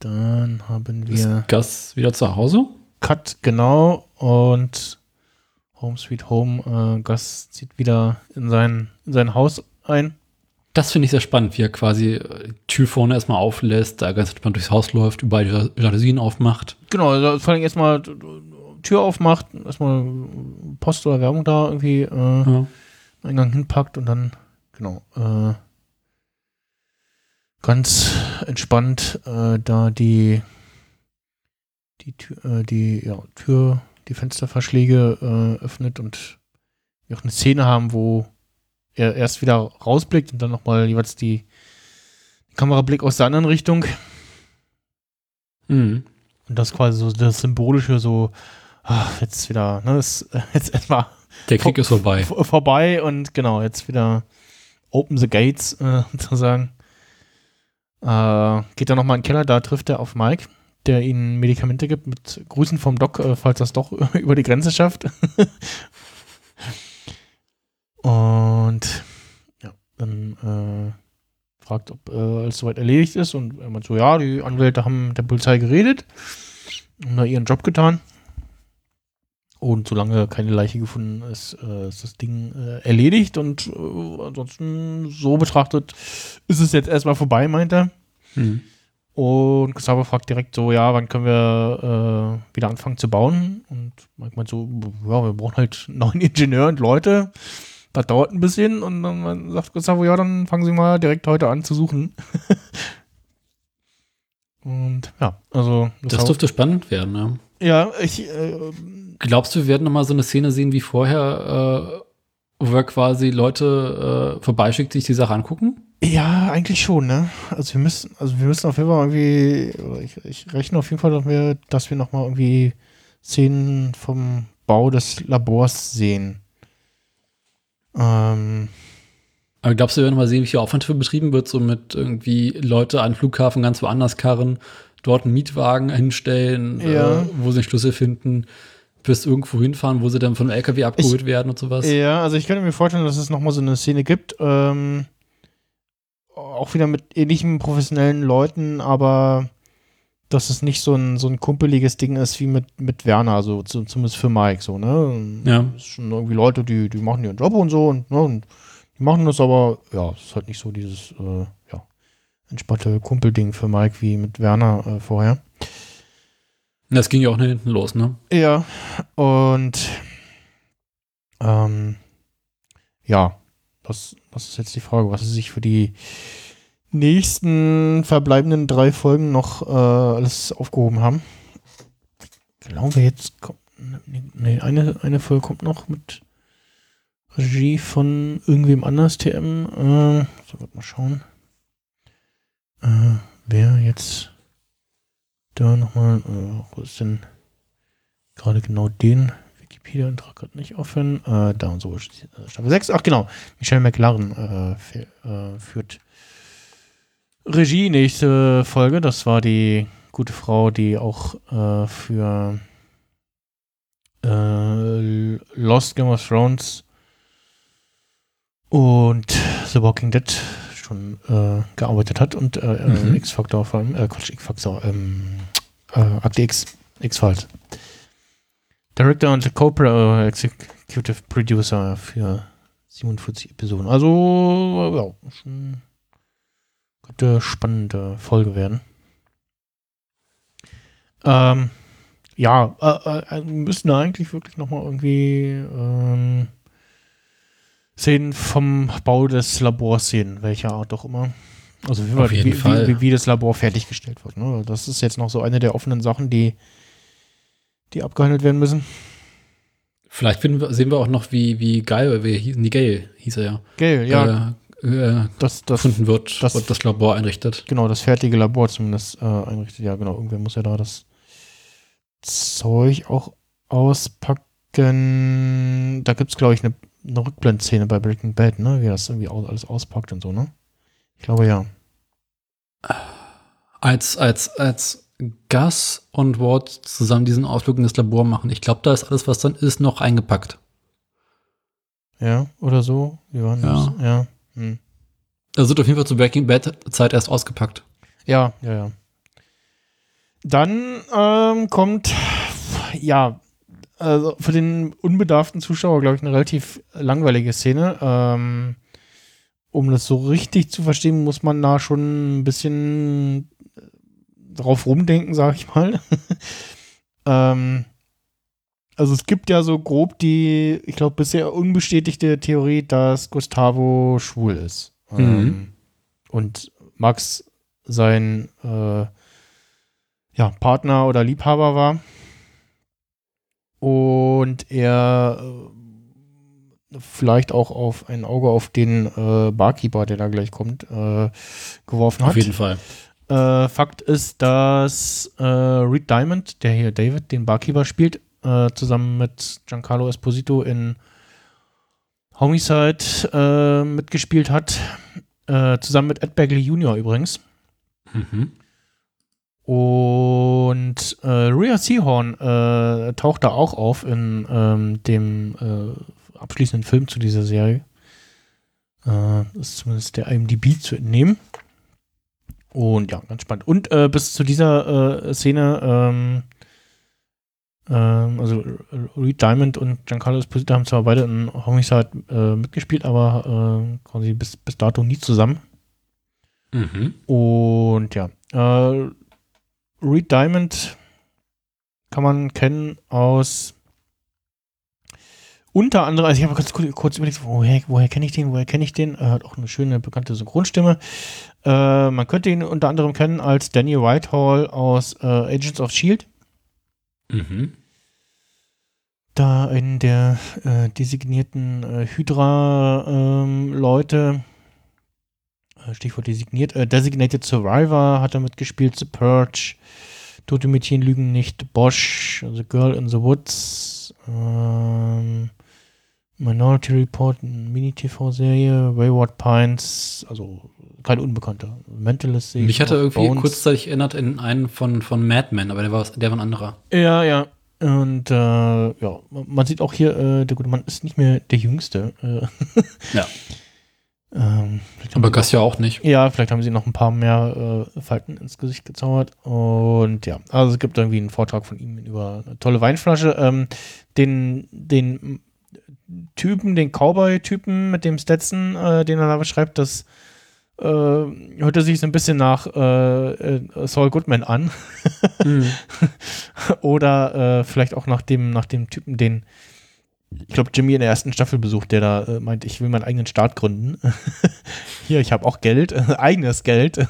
dann haben wir Ist Gus wieder zu Hause? Cut, genau. Und Home Sweet Home, äh, Gus zieht wieder in sein, in sein Haus ein. Das finde ich sehr spannend, wie er quasi äh, die Tür vorne erstmal auflässt, da ganz entspannt durchs Haus läuft, überall die Jalousien aufmacht. Genau, also vor allem erstmal Tür aufmacht, erstmal Post oder Werbung da irgendwie äh, Ja. Eingang hinpackt und dann, genau, äh, ganz entspannt äh, da die, die, Tür, äh, die ja, Tür, die Fensterverschläge äh, öffnet und wir auch eine Szene haben, wo er erst wieder rausblickt und dann nochmal jeweils die Kamerablick aus der anderen Richtung. Mhm. Und das quasi so das Symbolische, so, ach, jetzt wieder, ne, ist jetzt erstmal Der Krieg ist vorbei. vor- vorbei und genau, jetzt wieder Open the Gates, äh, sozusagen. Äh, geht dann nochmal in den Keller, da trifft er auf Mike, der ihnen Medikamente gibt, mit Grüßen vom Doc, äh, falls das doch über die Grenze schafft. und ja, dann äh, fragt, ob äh, alles soweit erledigt ist und er meint so, ja, die Anwälte haben mit der Polizei geredet und da ihren Job getan. Und solange keine Leiche gefunden ist, äh, ist das Ding äh, erledigt und äh, ansonsten so betrachtet ist es jetzt erstmal vorbei, meint er. Mhm. Und Gustavo fragt direkt so, ja, wann können wir äh, wieder anfangen zu bauen? Und Mike meint so, ja, wir brauchen halt neuen Ingenieur und Leute. Das dauert ein bisschen und dann sagt Gustavo, ja, dann fangen Sie mal direkt heute an zu suchen. und ja, also Das dürfte spannend werden, ja. ja, ich äh, Glaubst du, wir werden nochmal so eine Szene sehen wie vorher, äh, wo er quasi Leute äh, vorbeischickt, sich die Sache angucken? Ja, eigentlich schon, ne? Also wir müssen, also wir müssen auf jeden Fall irgendwie, ich, ich rechne auf jeden Fall, dass wir, dass wir nochmal irgendwie Szenen vom Bau des Labors sehen. Ähm, Aber glaubst du, wir werden mal sehen, wie viel Aufwand dafür betrieben wird, so mit irgendwie Leute an Flughafen ganz woanders karren, dort einen Mietwagen hinstellen, Ja. äh, wo sie Schlüssel finden, bis irgendwo hinfahren, wo sie dann von einem LKW abgeholt werden und sowas? ja, also ich könnte mir vorstellen, dass es nochmal so eine Szene gibt, ähm, auch wieder mit ähnlichen professionellen Leuten, aber dass es nicht so ein, so ein kumpeliges Ding ist wie mit, mit Werner, also zu, zumindest für Mike so, ne? Ja. Ist schon irgendwie Leute, die, die machen ihren Job und so und, ne, und die machen das aber, ja, es ist halt nicht so dieses, äh, ja, entspannte Kumpelding für Mike wie mit Werner äh, vorher. Das ging ja auch nach hinten los, ne? Ja, und ähm, ja, das, das ist jetzt die Frage, was sie sich für die nächsten verbleibenden drei Folgen noch äh, alles aufgehoben haben. Ich glaube, jetzt kommt nee, eine, eine Folge kommt noch mit Regie von irgendwem anders, TM. Äh, so, mal schauen. Äh, wer jetzt da nochmal, äh, wo ist denn gerade genau den Wikipedia-Eintrag gerade nicht offen. Äh, da und so, Staffel 6. Ach genau, Michelle McLaren äh, äh, führt Regie nächste Folge. Das war die gute Frau, die auch äh, für äh, Lost Game of Thrones und The Walking Dead schon äh, gearbeitet hat und äh, äh, Mhm. X-Factor vor allem, äh, Quatsch, X-Factor, ähm, äh, Akte X, X-Files. Director und Co-Executive Producer für 47 Episoden. Also, ja, schon könnte spannende Folge werden. Ähm, ja, äh, äh, wir müssen da eigentlich wirklich nochmal irgendwie ähm, Szenen vom Bau des Labors sehen, welcher Art auch immer. Also wie, Auf jeden wie, Fall. Wie, wie, das Labor fertiggestellt wird. Ne? Das ist jetzt noch so eine der offenen Sachen, die, die abgehandelt werden müssen. Vielleicht wir, sehen wir auch noch, wie, wie geil, wie hieß, nee, Gale hieß er ja, Geil, ja. äh, äh, das, das, gefunden wird das- und das Labor einrichtet. genau, das fertige Labor zumindest äh, einrichtet. Ja, genau, irgendwer muss ja da das Zeug auch auspacken. Da gibt es, glaube ich, eine, eine Rückblendszene bei Breaking Bad, ne? Wie das irgendwie alles auspackt und so, ne? Ich glaube ja. Als, als, als Gus und Ward zusammen diesen Ausflug in das Labor machen, ich glaube, da ist alles, was dann ist, noch eingepackt. Ja, oder so. Wie Ja. das? Ja. Hm. Das wird auf jeden Fall zur Breaking Bad Zeit erst ausgepackt. Ja, ja, ja. Dann ähm, kommt, ja, also für den unbedarften Zuschauer, glaube ich, eine relativ langweilige Szene. Ähm, um das so richtig zu verstehen, muss man da schon ein bisschen drauf rumdenken, sage ich mal. ähm, also es gibt ja so grob die, ich glaube, bisher unbestätigte Theorie, dass Gustavo schwul ist. Ähm, Mhm. und Max sein äh, ja, Partner oder Liebhaber war. Und er äh, vielleicht auch auf ein Auge auf den äh, Barkeeper, der da gleich kommt, äh, geworfen hat. Auf jeden Fall. Äh, Fakt ist, dass äh, Reed Diamond, der hier David, den Barkeeper spielt, äh, zusammen mit Giancarlo Esposito in Homicide mitgespielt hat. Zusammen mit Ed Begley Jr. übrigens. Mhm. Und äh, Rhea Seahorn äh, taucht da auch auf in ähm, dem äh, abschließenden Film zu dieser Serie. Äh, ist zumindest der IMDb zu entnehmen. Und ja, ganz spannend. Und äh, bis zu dieser äh, Szene, ähm, ähm, also Reed Diamond und Giancarlo Esposito haben zwar beide in Homicide mitgespielt, aber quasi bis, bis dato nie zusammen. Mhm. Und ja, äh, Reed Diamond kann man kennen aus unter anderem, also ich habe kurz, kurz, überlegt, woher, woher kenne ich den, woher kenne ich den? Er hat auch eine schöne, bekannte Synchronstimme. Äh, man könnte ihn unter anderem kennen als Daniel Whitehall aus äh, Agents of S.H.I.E.L.D., Mhm. da in der äh, designierten äh, Hydra-Leute, äh, Stichwort designiert, äh, Designated Survivor hat er mitgespielt, The Purge, Tote Mädchen lügen nicht, Bosch, The Girl in the Woods, ähm, Minority Report, Mini-TV-Serie, Wayward Pines, also kein Unbekannter. Mentalist sehe ich Mich hatte irgendwie Bones. kurzzeitig erinnert in einen von, von Mad Men, aber der war, der war ein anderer. Ja, ja. Und äh, ja, man sieht auch hier, äh, der gute Mann ist nicht mehr der Jüngste. Äh, Ja. Ähm, Aber Gus ja auch nicht. ja, vielleicht haben sie noch ein paar mehr äh, Falten ins Gesicht gezaubert. Und ja, also es gibt irgendwie einen Vortrag von ihm über eine tolle Weinflasche. Ähm, den, den Typen, den Cowboy-Typen mit dem Stetson, äh, den er da beschreibt, das äh, hörte sich so ein bisschen nach äh, äh, Saul Goodman an. Mhm. Oder äh, vielleicht auch nach dem, nach dem Typen, den ich glaube, Jimmy in der ersten Staffel besucht, der da äh, meint, ich will meinen eigenen Staat gründen. Hier, ich habe auch Geld, äh, eigenes Geld.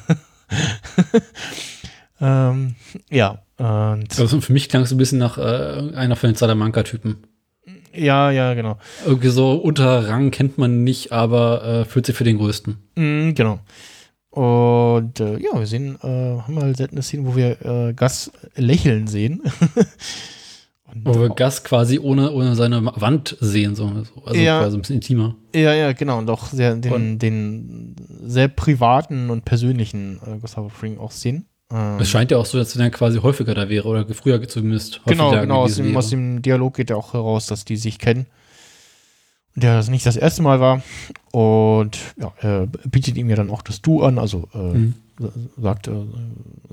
ähm, ja, und Also für mich klang es ein bisschen nach äh, einer von den Salamanca-Typen. ja, ja, genau. Irgendwie so unter Rang kennt man nicht, aber äh, fühlt sich für den Größten. Mm, genau. Und äh, ja, wir sehen, äh, haben mal seltene Szenen, wo wir Gas lächeln sehen. Und Wo wir Gus quasi ohne, ohne seine Wand sehen, so. so. Also Ja. quasi ein bisschen intimer. Ja, ja, genau. Und auch sehr, den, Und- den sehr privaten und persönlichen äh, Gustavo Fring auch sehen. Ähm, Es scheint ja auch so, dass er quasi häufiger da wäre oder früher zumindest genau, genau. Aus dem, aus dem Dialog geht ja auch heraus, dass die sich kennen. Und der das nicht das erste Mal war. Und ja, er bietet ihm ja dann auch das Du an. Also äh, Mhm. sagt, äh,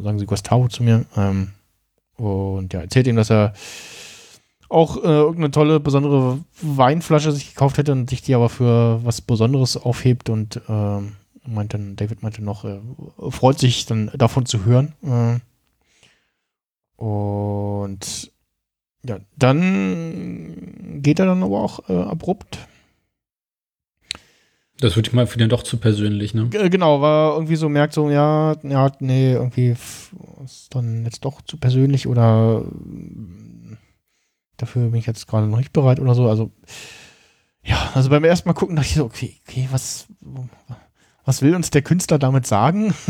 sagen sie Gustavo zu mir. Ähm, und ja, erzählt ihm, dass er auch äh, irgendeine tolle, besondere Weinflasche sich gekauft hätte und sich die aber für was Besonderes aufhebt und ähm, meint dann, David meinte noch, äh, freut sich dann davon zu hören. Äh, und ja, dann geht er dann aber auch äh, abrupt. Das würde ich mal für den doch zu persönlich, ne? G- Genau, war irgendwie so, merkt so, ja, ja, nee, irgendwie ist dann jetzt doch zu persönlich oder mm, dafür bin ich jetzt gerade noch nicht bereit oder so. Also, ja, also beim ersten Mal gucken dachte ich so, okay, okay, was, was will uns der Künstler damit sagen?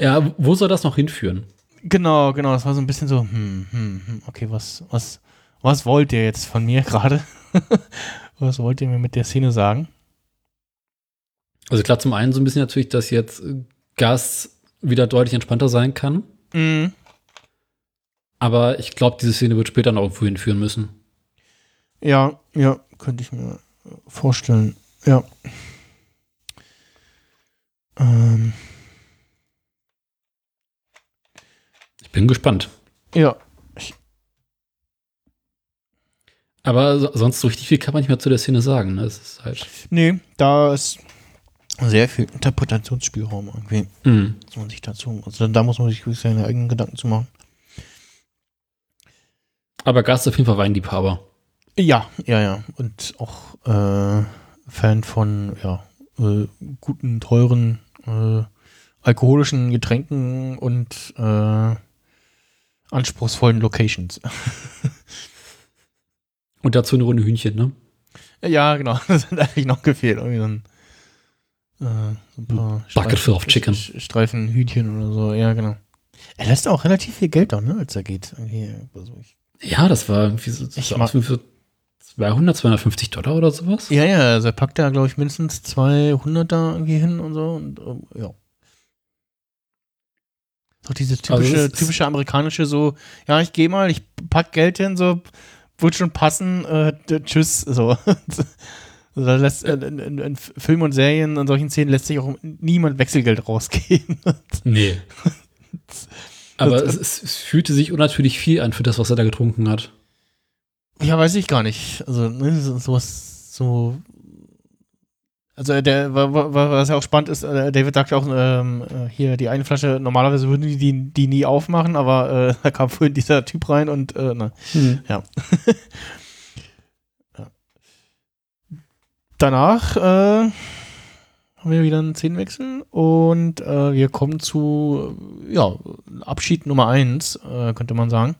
Ja, wo soll das noch hinführen? Genau, genau, das war so ein bisschen so, hm, hm, hm, okay, was, was, was wollt ihr jetzt von mir gerade? was wollt ihr mir mit der Szene sagen? Also klar, zum einen so ein bisschen natürlich, dass jetzt Gas wieder deutlich entspannter sein kann. Mhm. Aber ich glaube, diese Szene wird später noch irgendwo hinführen müssen. Ja, ja, könnte ich mir vorstellen. Ja. Ähm, Ich bin gespannt. ja, Aber so, sonst so richtig viel kann man nicht mehr zu der Szene sagen. Ne? Es ist halt. nee, da ist sehr viel Interpretationsspielraum irgendwie, Mhm. muss man sich dazu, also da muss man sich wirklich seine eigenen Gedanken zu machen. Aber Gas ist auf jeden Fall Weinliebhaber. Ja, ja, ja. Und auch äh, Fan von ja, äh, guten, teuren, äh, alkoholischen Getränken und äh, anspruchsvollen Locations. Und dazu eine Runde Hühnchen, ne? ja, genau. Das hat eigentlich noch gefehlt. Irgendwie so ein, äh, so ein paar of chicken. Streifen Hühnchen oder so. Ja, genau. Er lässt auch relativ viel Geld da, ne, als er geht. Irgendwie, also Ja, das war irgendwie so, mag- wie so 200, 250 Dollar oder sowas. ja, ja, also er packt da, glaube ich, mindestens 200 da irgendwie hin und so. Und, ähm, ja. Doch dieses Also typische, ist- typische amerikanische so, ja, ich gehe mal, ich pack Geld hin, so, wird schon passen, äh, tschüss, so. Also da lässt, in, in, in Filmen und Serien an solchen Szenen lässt sich auch niemand Wechselgeld rausgeben. Nee. Aber Das- es, es, fühlte sich unnatürlich viel an für das, was er da getrunken hat. ja, weiß ich gar nicht. Also, ne, so, sowas, so. Also, der, wa- wa- was ja auch spannend ist, äh, David sagt auch, ähm, äh, hier, die eine Flasche, normalerweise würden die die, die nie aufmachen, aber äh, da kam vorhin dieser Typ rein und, äh, na, ja. ja. Danach, äh, haben wir wieder einen Szenenwechsel und äh, wir kommen zu, ja, Abschied Nummer eins, äh, könnte man sagen.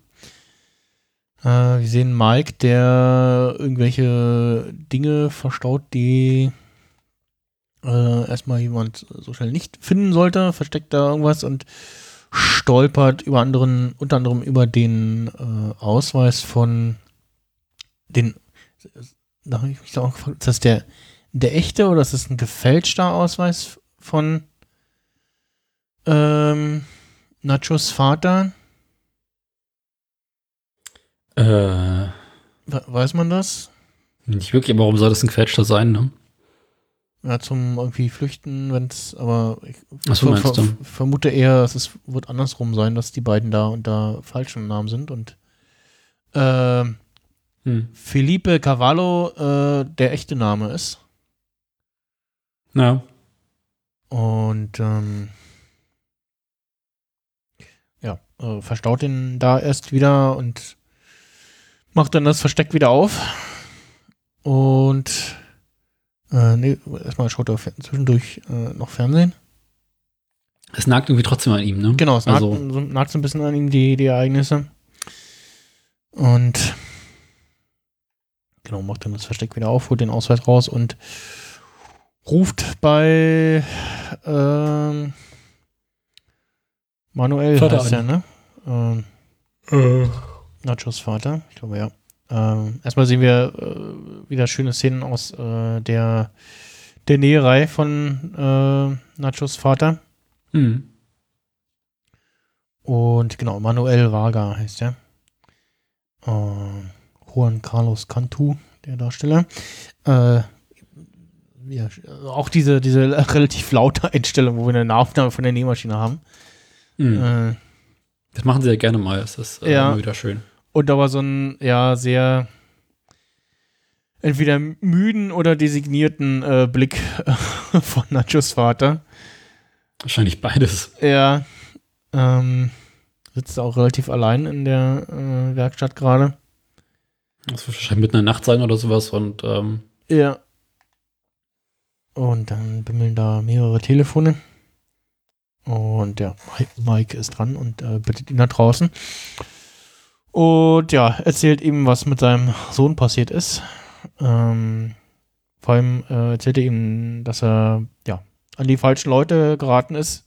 Äh, wir sehen Mike, der irgendwelche Dinge verstaut, die äh, erstmal jemand so schnell nicht finden sollte, versteckt da irgendwas und stolpert über anderen, unter anderem über den äh, Ausweis von den, da habe ich mich auch gefragt, ist das der, der echte oder ist das ein gefälschter Ausweis von ähm, Nachos Vater? Äh, We- Weiß man das? nicht wirklich, aber warum soll das ein Gefälschter sein, ne? Ja, zum irgendwie Flüchten, wenn es, aber ich Ach so, meinst du? vermute eher, dass es wird andersrum sein, dass die beiden da unter falschen Namen sind und ähm, Hm. Felipe Cavallo äh, der echte Name ist. Ja. Und ähm, ja, äh, verstaut ihn da erst wieder und macht dann das Versteck wieder auf. Und äh, nee, erstmal schaut er zwischendurch äh, noch Fernsehen. Es nagt irgendwie trotzdem an ihm, ne? Genau, es nagt, Also, so, nagt so ein bisschen an ihm die, die Ereignisse. Und genau, macht dann das Versteck wieder auf, holt den Ausweis raus und ruft bei ähm, Manuel Vater heißt er, an. ne? Ähm, Nachos Vater, ich glaube ja. Ähm, erstmal sehen wir äh, wieder schöne Szenen aus äh, der, der Näherei von äh, Nachos Vater. hm. Und genau, Manuel Vaga heißt er. Ähm, Juan Carlos Cantu, der Darsteller. Äh, ja, auch diese, diese relativ laute Einstellung, wo wir eine Nahaufnahme von der Nähmaschine haben. Hm. Äh, Das machen sie ja gerne mal. Das ist äh, Ja. immer wieder schön. und aber so ein, ja, sehr entweder müden oder designierten äh, Blick von Nachos Vater. Wahrscheinlich beides. Er ähm, sitzt auch relativ allein in der äh, Werkstatt gerade. Das wird wahrscheinlich mitten in der Nacht sein oder sowas und ähm, Ja. Und dann bimmeln da mehrere Telefone. Und ja, Mike ist dran und äh, bittet ihn da draußen. Und ja, erzählt ihm, was mit seinem Sohn passiert ist. Ähm, vor allem äh, erzählt er ihm, dass er ja an die falschen Leute geraten ist.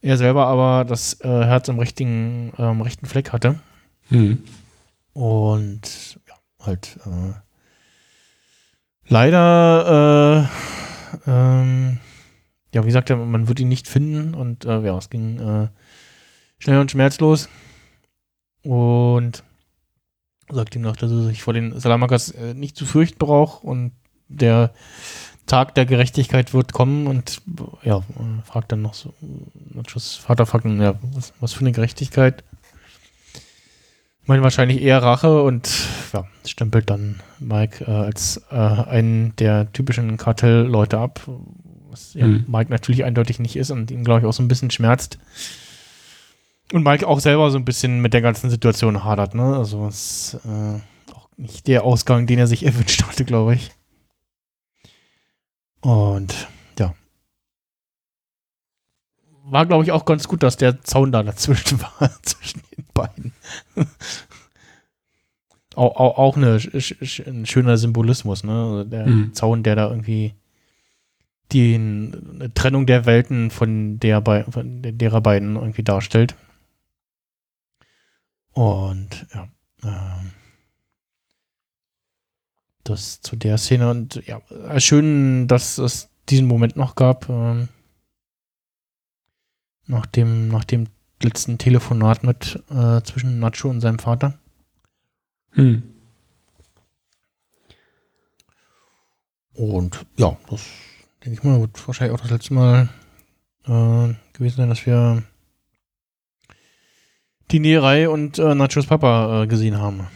Er selber aber das äh, Herz am richtigen, ähm, rechten Fleck hatte. Hm. Und halt äh, leider, äh, ähm, ja, wie gesagt, man wird ihn nicht finden und äh, ja, es ging äh, schnell und schmerzlos. Und sagt ihm noch, dass er sich vor den Salamakas äh, nicht zu fürchten braucht und der Tag der Gerechtigkeit wird kommen und ja, äh, fragt dann noch so, Nachos Vater fragt dann, ja, was, was für eine Gerechtigkeit? Ich meine wahrscheinlich eher Rache und ja, stempelt dann Mike äh, als äh, einen der typischen Kartellleute ab, was Mhm. Mike natürlich eindeutig nicht ist und ihn, glaube ich, auch so ein bisschen schmerzt. Und Mike auch selber so ein bisschen mit der ganzen Situation hadert, ne? Also es ist äh, auch nicht der Ausgang, den er sich erwünscht hatte, glaube ich. Und. War, glaube ich, auch ganz gut, dass der Zaun da dazwischen war, zwischen den beiden. auch, auch, auch eine, ein schöner Symbolismus, ne? Also der Mhm. Zaun, der da irgendwie die eine Trennung der Welten von der bei, von der- derer beiden irgendwie darstellt. Und ja, ähm, das zu der Szene und ja, schön, dass es diesen Moment noch gab, ähm, nach dem, nach dem letzten Telefonat mit äh, zwischen Nacho und seinem Vater. Hm. Und ja, das denke ich mal, wird wahrscheinlich auch das letzte Mal äh, gewesen sein, dass wir die Näherei und äh, Nachos Papa äh, gesehen haben.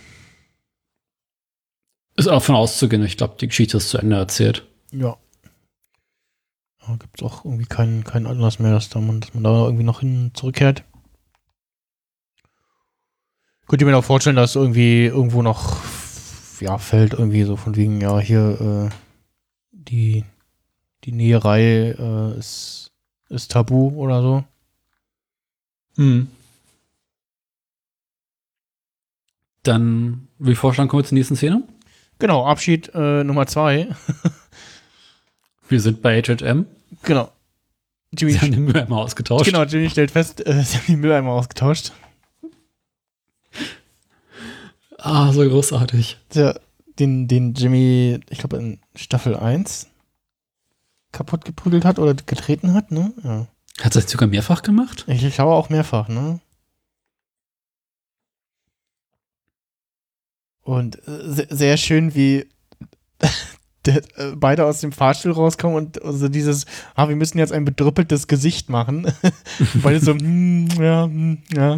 Ist auch von auszugehen. Ich glaube, die Geschichte ist zu Ende erzählt. Ja. Da gibt es auch irgendwie keinen, keinen Anlass mehr, dass, da man, dass man da irgendwie noch hin zurückkehrt. Könnt ihr mir auch vorstellen, dass irgendwie irgendwo noch ja, fällt, irgendwie so von wegen, ja, hier äh, die, die Näherei äh, ist, ist tabu oder so. Hm. Dann würde ich vorschlagen, kommen wir zur nächsten Szene. Genau, Abschied äh, Nummer zwei. Wir sind bei HHM. Genau. Jimmy, Sie haben den Mülleimer ausgetauscht. genau, Jimmy stellt fest, äh, sie haben die Mülleimer ausgetauscht. Ah, so großartig. der, den, den Jimmy, ich glaube, in Staffel 1 kaputt geprügelt hat oder getreten hat, ne? Ja. Hat er das sogar mehrfach gemacht? Ich, ich schaue auch mehrfach, ne? Und äh, se- sehr schön, wie der, äh, beide aus dem Fahrstuhl rauskommen und also dieses, ah, wir müssen jetzt ein bedrüppeltes Gesicht machen. beide so, hm, ja, hm, ja.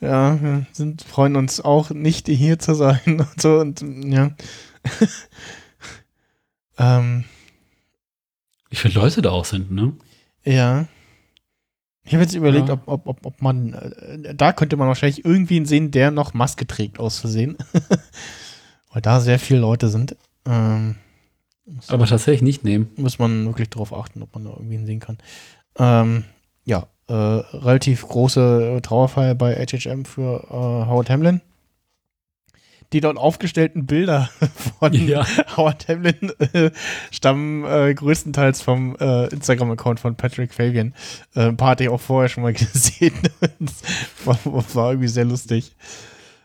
Ja, wir sind, freuen uns auch nicht hier zu sein und so und ja. ähm, Wie viele Leute da auch sind, ne? ja. Ich habe jetzt überlegt, Ja. ob, ob, ob, ob man, äh, da könnte man wahrscheinlich irgendwen sehen, der noch Maske trägt aus Versehen. Weil da sehr viele Leute sind. Ähm, muss, Aber tatsächlich nicht nehmen. muss man wirklich darauf achten, ob man da irgendwen sehen kann. Ähm, ja, äh, relativ große Trauerfeier bei HHM für äh, Howard Hamlin. Die dort aufgestellten Bilder von Ja. Howard Hamlin äh, stammen äh, größtenteils vom äh, Instagram-Account von Patrick Fabian. Äh, ein paar hatte ich auch vorher schon mal gesehen. das war, war irgendwie sehr lustig.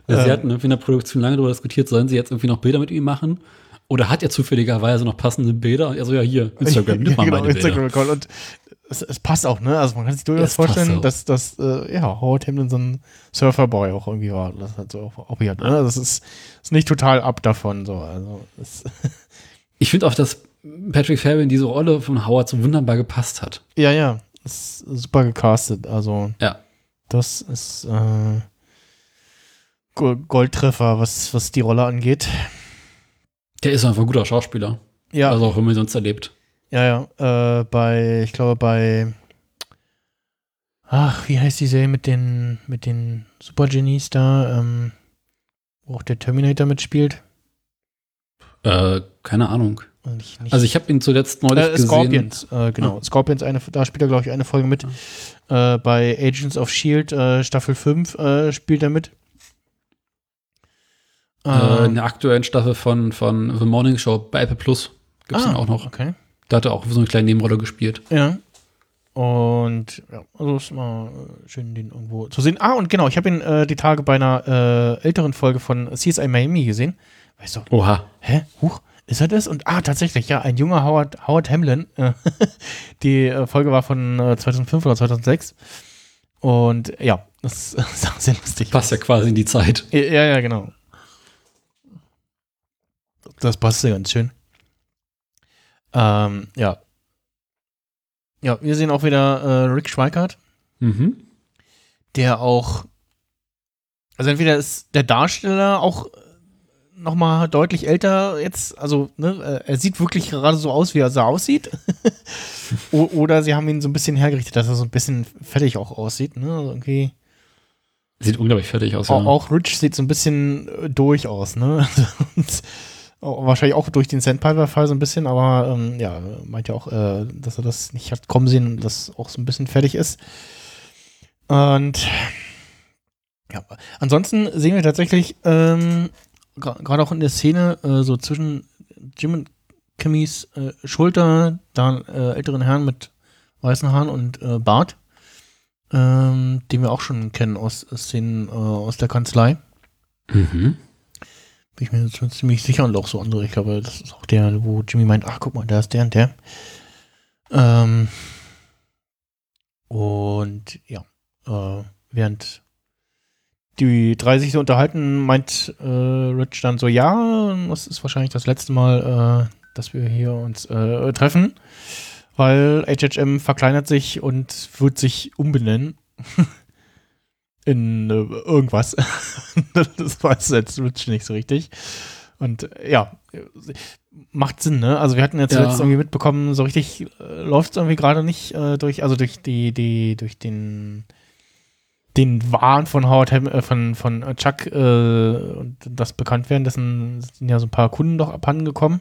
Sie Ähm. hatten irgendwie in der Produktion lange darüber diskutiert, sollen sie jetzt irgendwie noch Bilder mit ihm machen? Oder hat er zufälligerweise noch passende Bilder? Und er so, ja, hier, Instagram, nimm mal genau, meine Bilder. Instagram-Account. Und es, es passt auch, ne? Also man kann sich durchaus passt vorstellen, dass, dass äh, ja, Howard Hamlin so ein Surferboy auch irgendwie war. Das hat so auch, auch hier, ne? Das ist, ist nicht total ab davon. So. Also, Ich finde auch, dass Patrick Fabian in diese Rolle von Howard so wunderbar gepasst hat. ja, ja. Ist super gecastet. Also Ja. das ist äh, Go- Goldtreffer, was, was die Rolle angeht. Der ist einfach ein guter Schauspieler. Ja, Also auch wenn man ihn sonst erlebt. ja, ja. Äh, bei, ich glaube, bei Ach, wie heißt die Serie mit den, mit den Super Genies da, ähm, wo auch der Terminator mitspielt? Äh, keine Ahnung. Nicht Also ich habe ihn zuletzt neulich äh, gesehen. Scorpions, äh, genau. Scorpions, eine, da spielt er, glaube ich, eine Folge mit. Äh, bei Agents of Shield, äh, Staffel 5, äh, spielt er mit. Äh, in der aktuellen Staffel von, von The Morning Show bei Apple Plus gibt es ah, auch noch. Okay. Da hat er auch so eine kleine Nebenrolle gespielt. Ja. Und ja, also ist immer äh, schön, den irgendwo zu sehen. Ah, und genau, ich habe ihn äh, die Tage bei einer äh, älteren Folge von CSI Miami gesehen. Weißt du, Oha. hä? Huch, ist er das? Und ah, tatsächlich, ja, ein junger Howard, Howard Hamlin. Äh, die Folge war von äh, 2005 oder 2006. Und ja, das ist auch sehr lustig. Passt ja quasi in die Zeit. Ja, ja, genau. Das passt ja ganz schön. Ähm, ja. Ja, wir sehen auch wieder äh, Rick Schweikart, Mhm. der auch, also entweder ist der Darsteller auch noch mal deutlich älter jetzt, also ne, äh, er sieht wirklich gerade so aus, wie er so aussieht. Oder sie haben ihn so ein bisschen hergerichtet, dass er so ein bisschen fertig auch aussieht, ne? Also irgendwie. Sieht unglaublich fertig aus. Auch, Ja. auch Rich sieht so ein bisschen äh, durch aus, ne? Und wahrscheinlich auch durch den Sandpiper-Fall so ein bisschen, aber ähm, ja, meint ja auch, äh, dass er das nicht hat kommen sehen und das auch so ein bisschen fertig ist. Und ja, ansonsten sehen wir tatsächlich ähm, gerade auch in der Szene äh, so zwischen Jim und Kimmys äh, Schulter, da äh, älteren Herrn mit weißen Haaren und äh, Bart, ähm, den wir auch schon kennen aus Szenen äh, aus der Kanzlei. Mhm. Bin ich mir schon ziemlich sicher und auch so andere. Ich glaube, das ist auch der, wo Jimmy meint, ach guck mal, da ist der und der. Ähm, und ja, äh, während die drei sich so unterhalten, meint äh, Rich dann so, ja, das ist wahrscheinlich das letzte Mal, äh, dass wir hier uns äh, treffen, weil HHM verkleinert sich und wird sich umbenennen in äh, irgendwas. das weiß jetzt Rich nicht so richtig. Und äh, ja, macht Sinn, ne? Also wir hatten jetzt Ja. zuletzt irgendwie mitbekommen, so richtig äh, läuft es irgendwie gerade nicht äh, durch, also durch die, die, durch den den Wahn von Howard Ham, äh, von, von Chuck äh, und das Bekanntwerden, dessen sind ja so ein paar Kunden doch abhanden gekommen.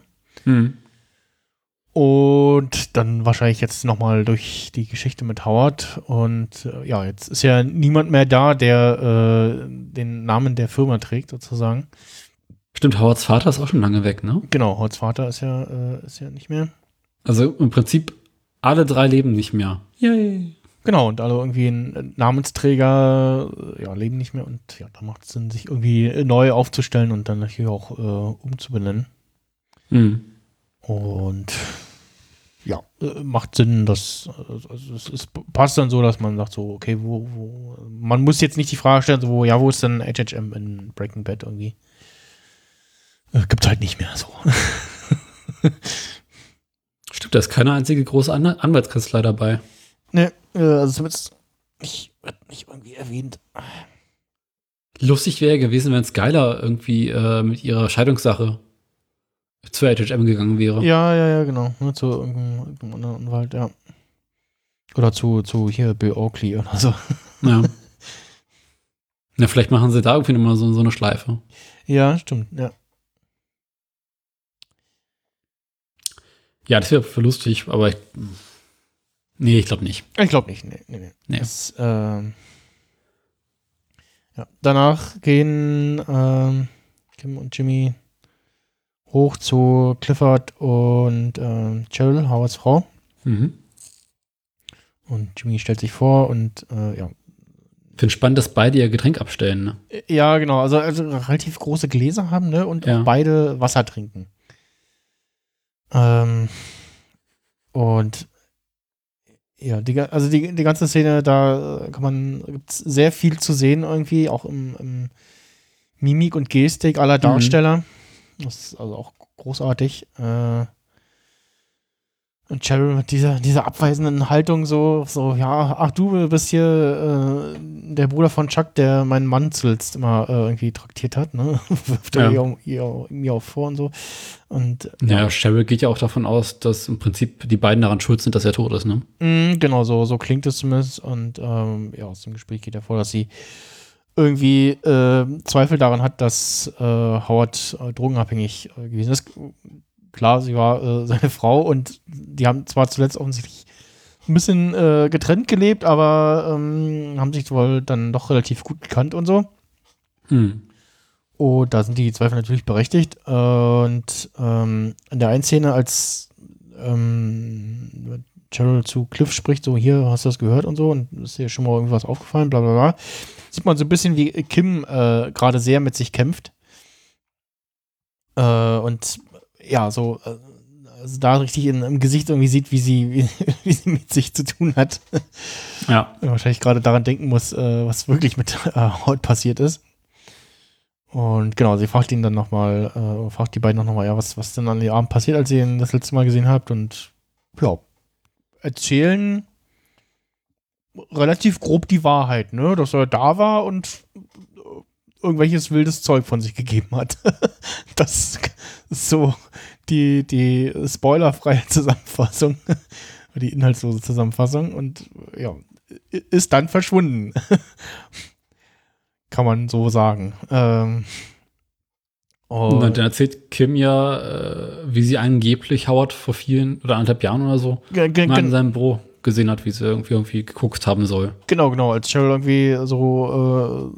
Und dann wahrscheinlich jetzt nochmal durch die Geschichte mit Howard. Und äh, ja, jetzt ist ja niemand mehr da, der äh, den Namen der Firma trägt, sozusagen. Stimmt, Howards Vater ist auch schon lange weg, ne? Genau, Howards Vater ist ja, äh, ist ja nicht mehr. Also im Prinzip alle drei leben nicht mehr. Yay. Genau, und alle irgendwie ein Namensträger, äh, ja, leben nicht mehr. Und ja, da macht es Sinn, sich irgendwie neu aufzustellen und dann natürlich auch äh, umzubenennen. Mhm. Und ja, äh, macht Sinn, dass also es, es passt dann so, dass man sagt so, okay, wo, wo, man muss jetzt nicht die Frage stellen, so, wo, ja, wo ist denn HHM in Breaking Bad irgendwie? Äh, gibt's halt nicht mehr so. Stimmt, da ist keine einzige große An Anwaltskanzlei dabei. ne, äh, also zumindest nicht, wird nicht irgendwie erwähnt. Lustig wäre gewesen, wenn Skylar irgendwie äh, mit ihrer Scheidungssache zu HHM gegangen wäre. Ja, ja, ja, genau. Ne, zu irgendeinem, anderen Anwalt, ja. Oder zu, zu hier Bill Oakley oder so. Ja. Na, vielleicht machen sie da irgendwie nochmal so, so eine Schleife. Ja, stimmt, ja. Ja, das wäre für lustig, aber ich. Nee, ich glaube nicht. Ich glaube nicht, nee, nee, nee. Nee. Das, ähm, ja. Danach gehen ähm, Kim und Jimmy hoch zu Clifford und ähm, Cheryl, Howards Frau. Mhm. Und Jimmy stellt sich vor und äh, ja. Finde spannend, dass beide ihr Getränk abstellen. Ne? Ja, genau. Also, also relativ große Gläser haben, ne? Und Ja. beide Wasser trinken. Ähm, und ja, die, also die, die ganze Szene, da äh, kann man, gibt's sehr viel zu sehen irgendwie, auch im, im Mimik und Gestik aller Darsteller. Das ist also auch großartig. Äh, und Cheryl mit dieser, dieser abweisenden Haltung so, so, ja, ach du bist hier äh, der Bruder von Chuck, der meinen Mann zuletzt immer äh, irgendwie traktiert hat, ne? Wirft er Ja. ihr, mir auch vor und so. Und Ja, Cheryl geht ja auch davon aus, dass im Prinzip die beiden daran schuld sind, dass er tot ist, ne? Mm, genau, so, so klingt es zumindest. Und ähm, ja, aus dem Gespräch geht hervor, dass sie irgendwie äh, Zweifel daran hat, dass äh, Howard äh, drogenabhängig äh, gewesen ist. Klar, sie war äh, seine Frau und die haben zwar zuletzt offensichtlich ein bisschen äh, getrennt gelebt, aber ähm, haben sich wohl dann doch relativ gut gekannt und so. Hm. Und da sind die Zweifel natürlich berechtigt. Und ähm, in der einen Szene, als ähm, Cheryl zu Cliff spricht, so hier, hast du das gehört und so, und ist dir schon mal irgendwas aufgefallen, bla bla bla, sieht man so ein bisschen, wie Kim äh, gerade sehr mit sich kämpft. Äh, und ja, so äh, also da richtig in, im Gesicht irgendwie sieht, wie sie, wie, wie sie mit sich zu tun hat. Ja. Wahrscheinlich gerade daran denken muss, äh, was wirklich mit äh, Haut passiert ist. Und genau, sie fragt ihn dann nochmal, äh, fragt die beiden nochmal, ja, was, was denn an dem Abend passiert, als ihr ihn das letzte Mal gesehen habt. Und ja, erzählen relativ grob die Wahrheit, ne? Dass er da war und irgendwelches wildes Zeug von sich gegeben hat. das ist so die, die spoilerfreie Zusammenfassung, die inhaltslose Zusammenfassung und ja, ist dann verschwunden. Kann man so sagen. Ähm, Und dann erzählt Kim ja, äh, wie sie angeblich Howard vor vielen oder anderthalb Jahren oder so mal in seinem Büro gesehen hat, wie sie irgendwie, irgendwie geguckt haben soll. genau, genau, als Cheryl irgendwie so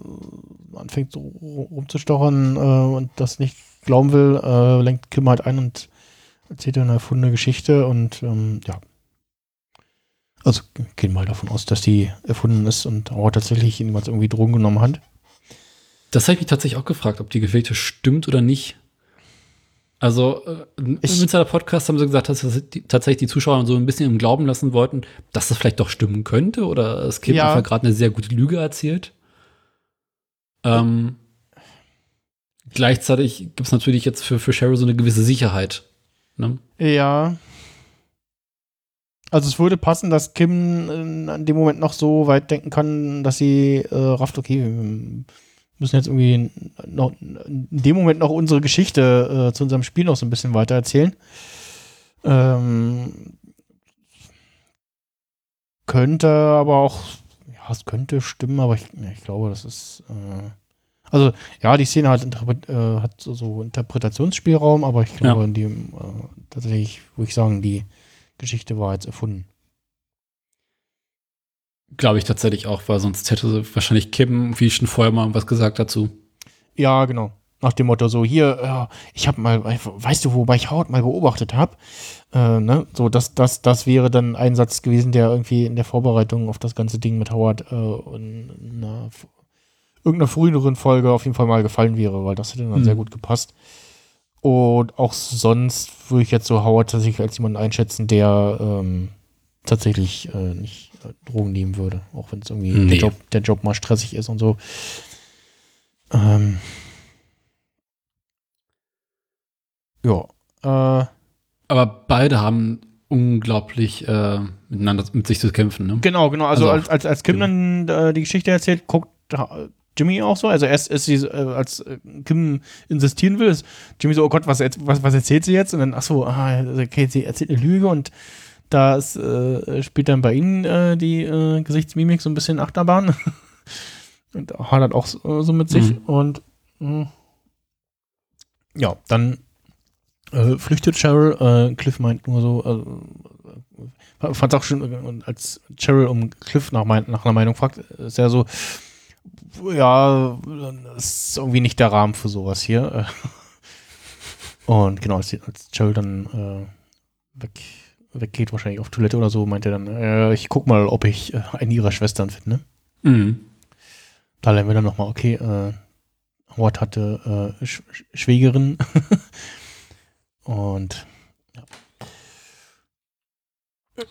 äh, anfängt so rumzustochern äh, und das nicht glauben will, äh, lenkt Kim halt ein und erzählt eine erfundene Geschichte und ähm, ja. Also gehen mal davon aus, dass die erfunden ist und Howard tatsächlich jemals irgendwie Drogen genommen hat. Das habe ich mich tatsächlich auch gefragt, ob die Geschichte stimmt oder nicht. Also, äh, im Ich- Insider-Podcast haben sie gesagt, dass das die, tatsächlich die Zuschauer so ein bisschen im Glauben lassen wollten, dass das vielleicht doch stimmen könnte oder es Kim Ja. einfach gerade eine sehr gute Lüge erzählt. Ähm, gleichzeitig gibt es natürlich jetzt für, für Cheryl so eine gewisse Sicherheit. Ne? Ja. Also es würde passen, dass Kim äh, an dem Moment noch so weit denken kann, dass sie äh, rafft, okay, müssen jetzt irgendwie noch, in dem Moment noch unsere Geschichte äh, zu unserem Spiel noch so ein bisschen weiter erzählen. Ähm, könnte aber auch, ja, es könnte stimmen, aber ich, ich glaube, das ist, äh, also ja, die Szene hat, äh, hat so, so Interpretationsspielraum, aber ich glaube, Ja. in dem äh, tatsächlich, würde ich sagen, die Geschichte war jetzt erfunden. Glaube ich tatsächlich auch, weil sonst hätte wahrscheinlich Kim, wie schon vorher mal was gesagt dazu. Ja, genau. Nach dem Motto so, hier, ja, ich habe mal, weißt du, wobei ich Howard mal beobachtet habe? Äh, ne? So, das, das, das wäre dann ein Satz gewesen, der irgendwie in der Vorbereitung auf das ganze Ding mit Howard äh, in einer, irgendeiner früheren Folge auf jeden Fall mal gefallen wäre, weil das hätte dann Mhm. sehr gut gepasst. Und auch sonst würde ich jetzt so Howard tatsächlich als jemanden einschätzen, der ähm, tatsächlich äh, nicht äh, Drogen nehmen würde, auch wenn es irgendwie Nee. der, Job, der Job mal stressig ist und so. Ähm, ja. Äh, Aber beide haben unglaublich äh, miteinander mit sich zu kämpfen. Ne? genau, genau. Also, Also als, als, als Kim dann äh, die Geschichte erzählt, guckt Jimmy auch so. Also erst ist sie, äh, als äh, Kim insistieren will, ist Jimmy so, oh Gott, was, was, was erzählt sie jetzt? Und dann, ach so, ah, okay, sie erzählt eine Lüge und da äh, spielt dann bei ihnen äh, die äh, Gesichtsmimik so ein bisschen Achterbahn. und hadert auch so, so mit sich. Mhm. Und mh, ja, dann äh, flüchtet Cheryl. Äh, Cliff meint nur so, äh, fand auch schon, äh, als Cheryl um Cliff nach, mein, nach einer Meinung fragt, ist er so, ja, das ist irgendwie nicht der Rahmen für sowas hier. Und genau, als, als Cheryl dann äh, weg, weggeht, wahrscheinlich auf Toilette oder so, meint er dann, äh, ich guck mal, ob ich äh, eine ihrer Schwestern finde. Mhm. Da lernen wir dann nochmal, okay, äh, Howard hatte äh, Sch Sch- Schwägerin. Und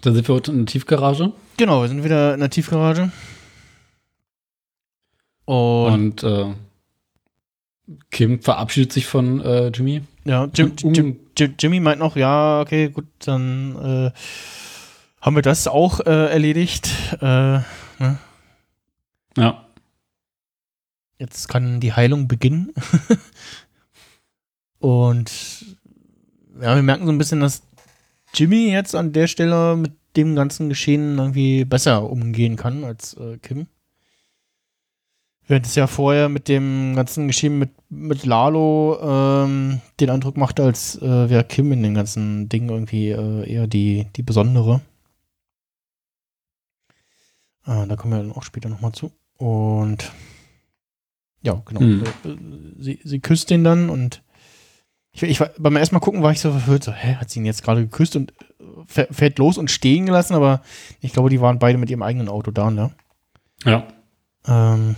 Da sind wir heute in der Tiefgarage genau, wir sind wieder in der Tiefgarage. Und, und äh, Kim verabschiedet sich von äh, Jimmy. Ja, Jim, um- Jim, Jim, Jimmy meint noch, ja, okay, gut, dann äh, haben wir das auch äh, erledigt. Äh, Ja. jetzt kann die Heilung beginnen. Und ja, wir merken so ein bisschen, dass Jimmy jetzt an der Stelle mit dem ganzen Geschehen irgendwie besser umgehen kann als äh, Kim. Während es ja vorher mit dem ganzen Geschehen mit, mit Lalo ähm, den Eindruck machte, als äh, wäre Kim in dem ganzen Ding irgendwie äh, eher die, die Besondere. Äh, da kommen wir dann auch später nochmal zu. Und ja, genau. Hm. Äh, Sie, sie küsst den dann und ich, ich war, beim ersten Mal gucken war ich so verwirrt, so, hä, hat sie ihn jetzt gerade geküsst und äh, fährt los und stehen gelassen, aber ich glaube, die waren beide mit ihrem eigenen Auto da, ne? Ja. Ähm,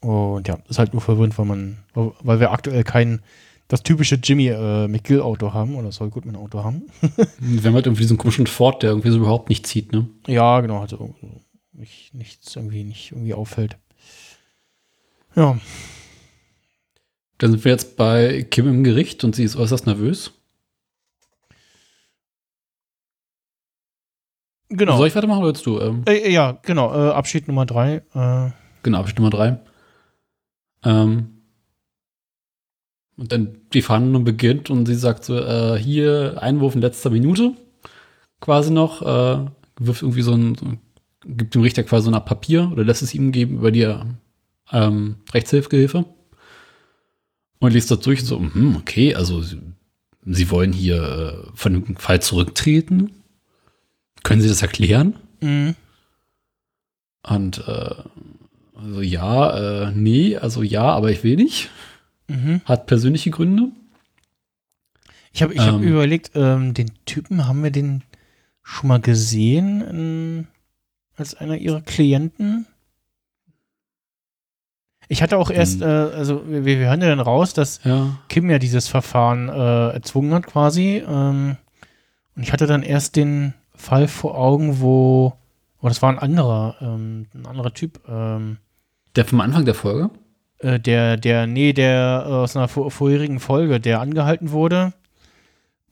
und ja, ist halt nur verwirrend, weil man, weil wir aktuell kein, das typische Jimmy äh, McGill-Auto haben oder Saul Goodman-Auto haben. Wir haben halt irgendwie diesen komischen Ford, der irgendwie so überhaupt nicht zieht, ne? Ja, genau, also nicht, nichts irgendwie nicht irgendwie auffällt. Ja, Dann sind wir jetzt bei Kim im Gericht und sie ist äußerst nervös. genau. Soll ich weitermachen oder willst du? Ähm, Äh, ja, genau, äh, Abschied Nummer drei. Äh, genau, Abschnitt Nummer drei. Ähm, und dann die Verhandlung beginnt und sie sagt so, äh, hier Einwurf in letzter Minute quasi noch, äh, wirft irgendwie so ein, so, gibt dem Richter quasi so eine Art Papier oder lässt es ihm geben über die ähm, Rechtshilfegehilfe und liest das durch und so, hm, okay, also sie, sie wollen hier äh, von dem Fall zurücktreten. Können Sie das erklären? mh. Und äh, also ja, äh, nee, also ja, aber ich will nicht. Mhm. Hat persönliche Gründe. Ich habe ich hab Ähm. überlegt, ähm, den Typen, haben wir den schon mal gesehen in, als einer ihrer Klienten? Ich hatte auch erst, Hm. äh, also wir, wir hören ja dann raus, dass Ja. Kim ja dieses Verfahren äh, erzwungen hat quasi. Ähm, und ich hatte dann erst den Fall vor Augen, wo, oh, das war ein anderer, ähm, ein anderer Typ, ähm, Der vom Anfang der Folge? äh, der, der, nee, der äh, aus einer vor, vorherigen Folge, der angehalten wurde.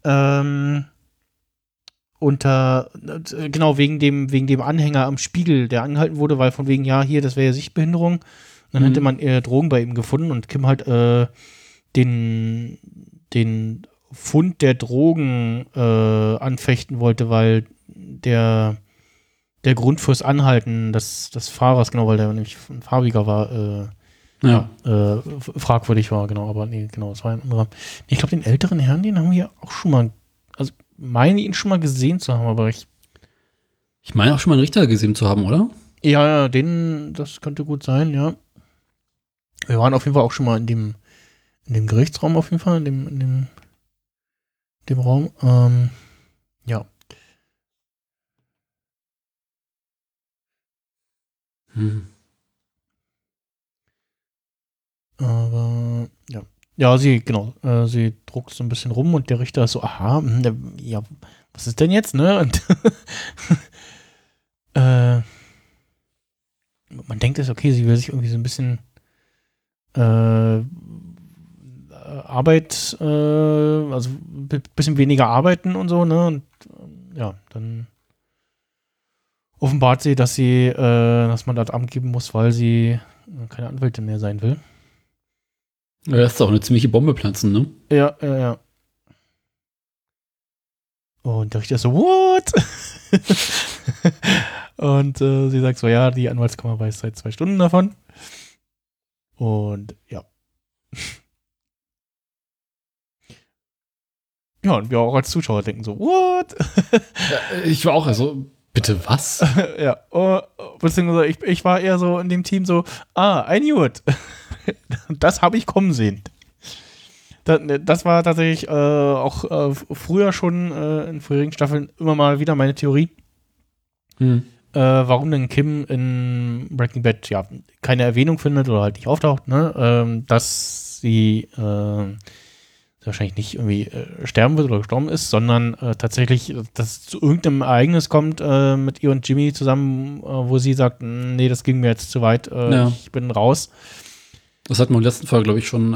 Ähm, unter, äh, genau, wegen dem, wegen dem Anhänger am Spiegel, der angehalten wurde, weil von wegen, ja, hier, das wäre ja Sichtbehinderung. Und dann Mhm. hätte man äh, Drogen bei ihm gefunden und Kim halt äh, den, den Fund der Drogen äh, anfechten wollte, weil der, der Grund fürs Anhalten des, des Fahrers, genau, weil der nämlich ein farbiger war, äh, Ja. äh, fragwürdig war, genau, aber nee, genau, das war ein anderer. Ich glaube, den älteren Herrn, den haben wir auch schon mal, also meine ihn schon mal gesehen zu haben, aber ich, Ich meine auch schon mal einen Richter gesehen zu haben, oder? ja, ja, den, das könnte gut sein, ja. Wir waren auf jeden Fall auch schon mal in dem, in dem Gerichtsraum auf jeden Fall, in dem, in dem, dem Raum, ähm, ja. Hm. Aber ja. Ja, sie, genau, äh, sie druckt so ein bisschen rum und der Richter ist so, aha, hm, der, ja, was ist denn jetzt, ne? Und äh, man denkt es, okay, sie will sich irgendwie so ein bisschen äh, Arbeit, äh, also ein bisschen weniger arbeiten und so, ne? Und ähm, ja, dann offenbart sie, dass sie äh, das Mandat abgeben muss, weil sie äh, keine Anwältin mehr sein will. Ja, das ist auch eine ziemliche Bombe platzen, ne? Ja, ja, ja. Und der Richter ist so, what? und äh, sie sagt so, ja, die Anwaltskammer weiß seit zwei Stunden davon. Und ja. Ja, und wir auch als Zuschauer denken so, what? Ja, ich war auch also, bitte was? ja, oh, beziehungsweise ich, ich war eher so in dem Team so, ah, I knew it. das habe ich kommen sehen. Das, das war tatsächlich äh, auch äh, früher schon äh, in vorherigen Staffeln immer mal wieder meine Theorie, Hm. äh, warum denn Kim in Breaking Bad ja keine Erwähnung findet oder halt nicht auftaucht, ne? ähm, dass sie äh, wahrscheinlich nicht irgendwie äh, sterben wird oder gestorben ist, sondern äh, tatsächlich, äh, dass es zu irgendeinem Ereignis kommt äh, mit ihr und Jimmy zusammen, äh, wo sie sagt, nee, das ging mir jetzt zu weit, äh, Ja. ich bin raus. Das hatten wir in der letzten Folge, glaube ich, schon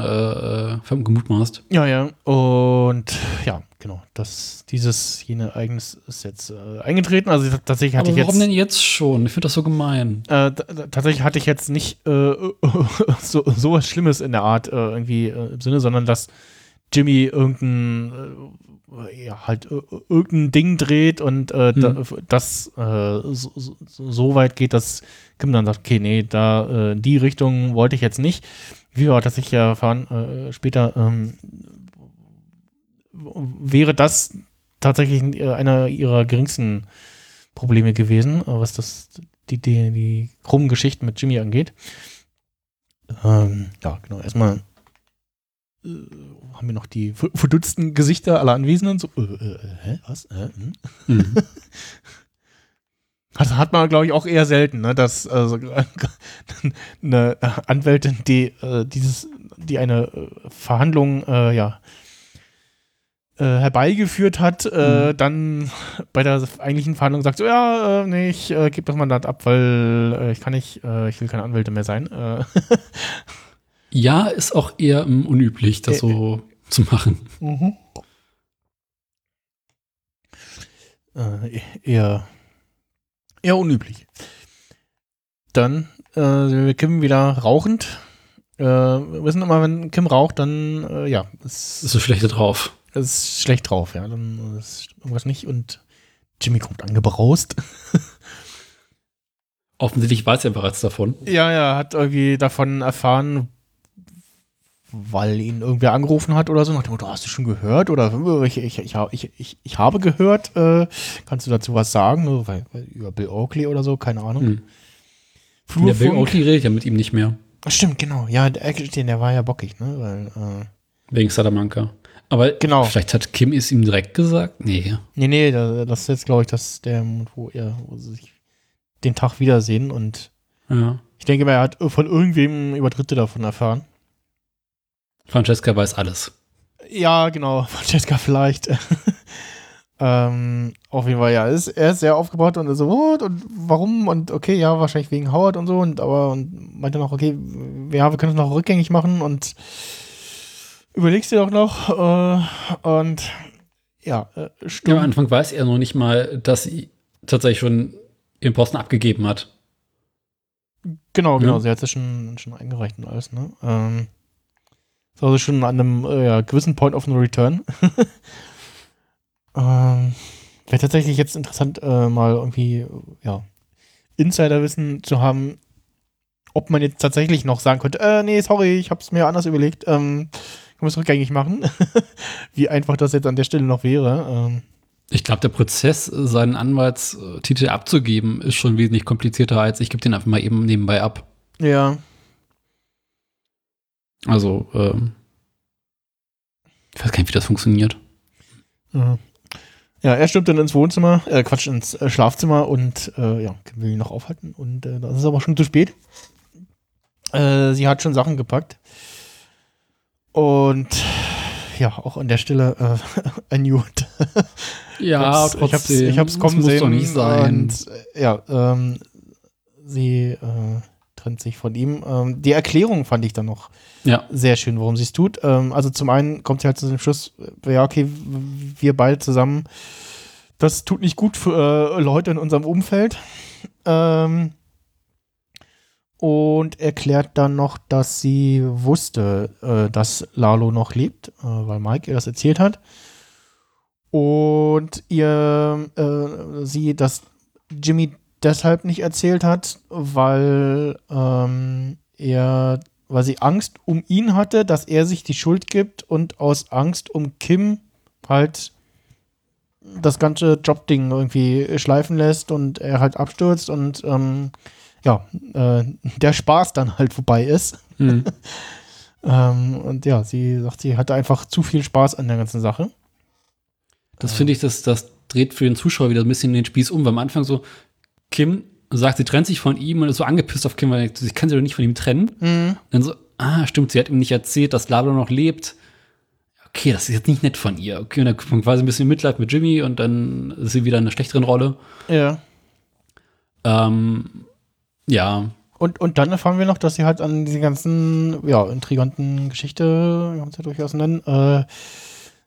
gemutmaßt. Ja, ja. Und ja, genau. Das, dieses, jene Ereignis ist jetzt eingetreten. Also tatsächlich hatte Aber ich warum jetzt. denn jetzt schon? Ich finde das so gemein. Tatsächlich hatte ich jetzt nicht so, so was Schlimmes in der Art irgendwie im Sinne, sondern dass Jimmy irgendein äh, ja, halt äh, irgendein Ding dreht und äh, da, das äh, so, so, weit geht, dass Kim dann sagt, okay, nee, da äh, die Richtung wollte ich jetzt nicht. Wie wir tatsächlich erfahren äh, später, ähm, wäre das tatsächlich einer ihrer geringsten Probleme gewesen, was das die, die, die krummen Geschichten mit Jimmy angeht. Ähm, ja, genau. Erstmal haben wir noch die ver- verdutzten Gesichter aller Anwesenden. So, äh, äh, äh, hä, was? Äh, hm? Mhm. Das hat man, glaube ich, auch eher selten, ne? dass also, eine Anwältin, die äh, dieses, die eine äh, Verhandlung äh, ja, äh, herbeigeführt hat, äh, dann bei der eigentlichen Verhandlung sagt so, ja, äh, nee, ich äh, gebe das Mandat ab, weil äh, ich kann nicht, äh, ich will keine Anwälte mehr sein. Äh, Ja, ist auch eher ähm, unüblich, das Äh, so zu machen. äh, eher, eher unüblich. Dann äh, sind wir Kim wieder rauchend. Äh, wir wissen immer, wenn Kim raucht, dann äh, ja, es Ist so schlecht drauf. ist schlecht drauf, ja, dann ist irgendwas nicht und Jimmy kommt angebraust. Offensichtlich weiß er bereits davon. Ja, ja, hat irgendwie davon erfahren, weil ihn irgendwer angerufen hat oder so, nach dem Motto, hast du schon gehört? Oder ich, ich, ich, ich, ich, habe gehört, äh, kannst du dazu was sagen? Weil, weil, über Bill Oakley oder so, keine Ahnung. Hm. Der Bill. Oakley redet ja mit ihm nicht mehr. Stimmt, genau. Ja, der, der war ja bockig, ne? Weil, äh, Wegen Salamanca. Aber Genau. vielleicht hat Kim es ihm direkt gesagt? Nee. nee, nee, da- das ist jetzt, glaube ich, das der Moment, wo er wo sie sich den Tag wiedersehen und Ja. ich denke mal, er hat von irgendwem über Dritte davon erfahren. Francesca weiß alles. Ja, genau, Francesca vielleicht. ähm, auf jeden Fall, ja, ist, er ist sehr aufgebaut und so, what? und warum? Und okay, ja, wahrscheinlich wegen Howard und so, und aber und meinte noch, okay, ja, wir können es noch rückgängig machen und überlegst dir doch noch. Äh, und ja, äh, Ja, am. Anfang weiß er noch nicht mal, dass sie tatsächlich schon ihren Posten abgegeben hat. Genau, genau, Ja. sie hat es schon, schon eingereicht und alles, ne? Ähm, ist also schon an einem äh, gewissen Point of No Return. ähm, Wäre tatsächlich jetzt interessant, äh, mal irgendwie, ja, Insiderwissen zu haben, ob man jetzt tatsächlich noch sagen könnte, äh, nee, sorry, ich hab's mir anders überlegt, ähm, ich muss rückgängig machen. Wie einfach das jetzt an der Stelle noch wäre. Ähm, Ich glaube, der Prozess, seinen Anwaltstitel abzugeben, ist schon wesentlich komplizierter als ich gebe den einfach mal eben nebenbei ab. ja, Also, ähm, ich weiß gar nicht, wie das funktioniert. Ja. Ja, er stürmt dann ins Wohnzimmer, äh, Quatsch, ins äh, Schlafzimmer und äh, ja, will ihn noch aufhalten. Und äh, das ist aber schon zu spät. Äh, sie hat schon Sachen gepackt. Und ja, auch an der Stelle äh, ein Newt. Ja, ich hab's, ich hab's kommen das muss sehen. doch nicht sein. Und, äh, ja, ähm, sie äh, sich von ihm. Ähm, die Erklärung fand ich dann noch Ja, sehr schön, warum sie es tut. Ähm, also zum einen kommt sie halt zu dem Schluss, ja, okay, wir beide zusammen, das tut nicht gut für äh, Leute in unserem Umfeld. Ähm, und erklärt dann noch, dass sie wusste, äh, dass Lalo noch lebt, äh, weil Mike ihr das erzählt hat. Und ihr, äh, sie das Jimmy deshalb nicht erzählt hat, weil ähm, er weil sie Angst um ihn hatte, dass er sich die Schuld gibt und aus Angst um Kim halt das ganze Jobding irgendwie schleifen lässt und er halt abstürzt und ähm, ja, äh, der Spaß dann halt vorbei ist. hm. Ähm, und ja, sie sagt, sie hatte einfach zu viel Spaß an der ganzen Sache. das finde ich, das, das dreht für den Zuschauer wieder ein bisschen den Spieß um, weil am Anfang so, Kim sagt, sie trennt sich von ihm und ist so angepisst auf Kim, weil sie kann sich doch nicht von ihm trennen. Mhm. Dann so, ah, stimmt, sie hat ihm nicht erzählt, dass Lalo noch lebt. Okay, das ist jetzt nicht nett von ihr. Okay, und dann kommt quasi ein bisschen Mitleid mit Jimmy und dann ist sie wieder in einer schlechteren Rolle. Ja. Ähm, ja, Und, und dann erfahren wir noch, dass sie halt an diese ganzen, ja, intriganten Geschichte, wir haben es ja durchaus nennen, äh,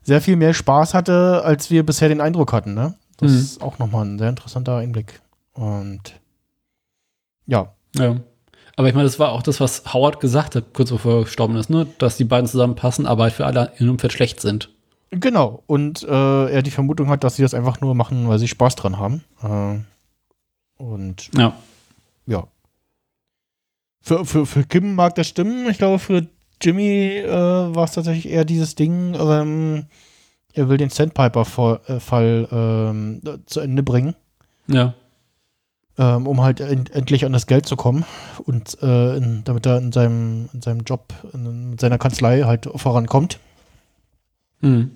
sehr viel mehr Spaß hatte, als wir bisher den Eindruck hatten, ne? Das Mhm. ist auch nochmal ein sehr interessanter Einblick. Und ja, ja. Aber ich meine, das war auch das, was Howard gesagt hat, kurz bevor er gestorben ist, ne? dass die beiden zusammenpassen, aber halt für alle in Umfeld schlecht sind. Genau. Und äh, er die Vermutung hat, dass sie das einfach nur machen, weil sie Spaß dran haben. Äh, und Ja. ja. Für, für, für Kim mag das stimmen. Ich glaube, für Jimmy äh, war es tatsächlich eher dieses Ding, ähm, er will den Sandpiper-Fall ähm, zu Ende bringen, Ja. Ähm, um halt en endlich an das Geld zu kommen und äh, in, damit er in seinem, in seinem Job, in seiner Kanzlei halt vorankommt. Mhm.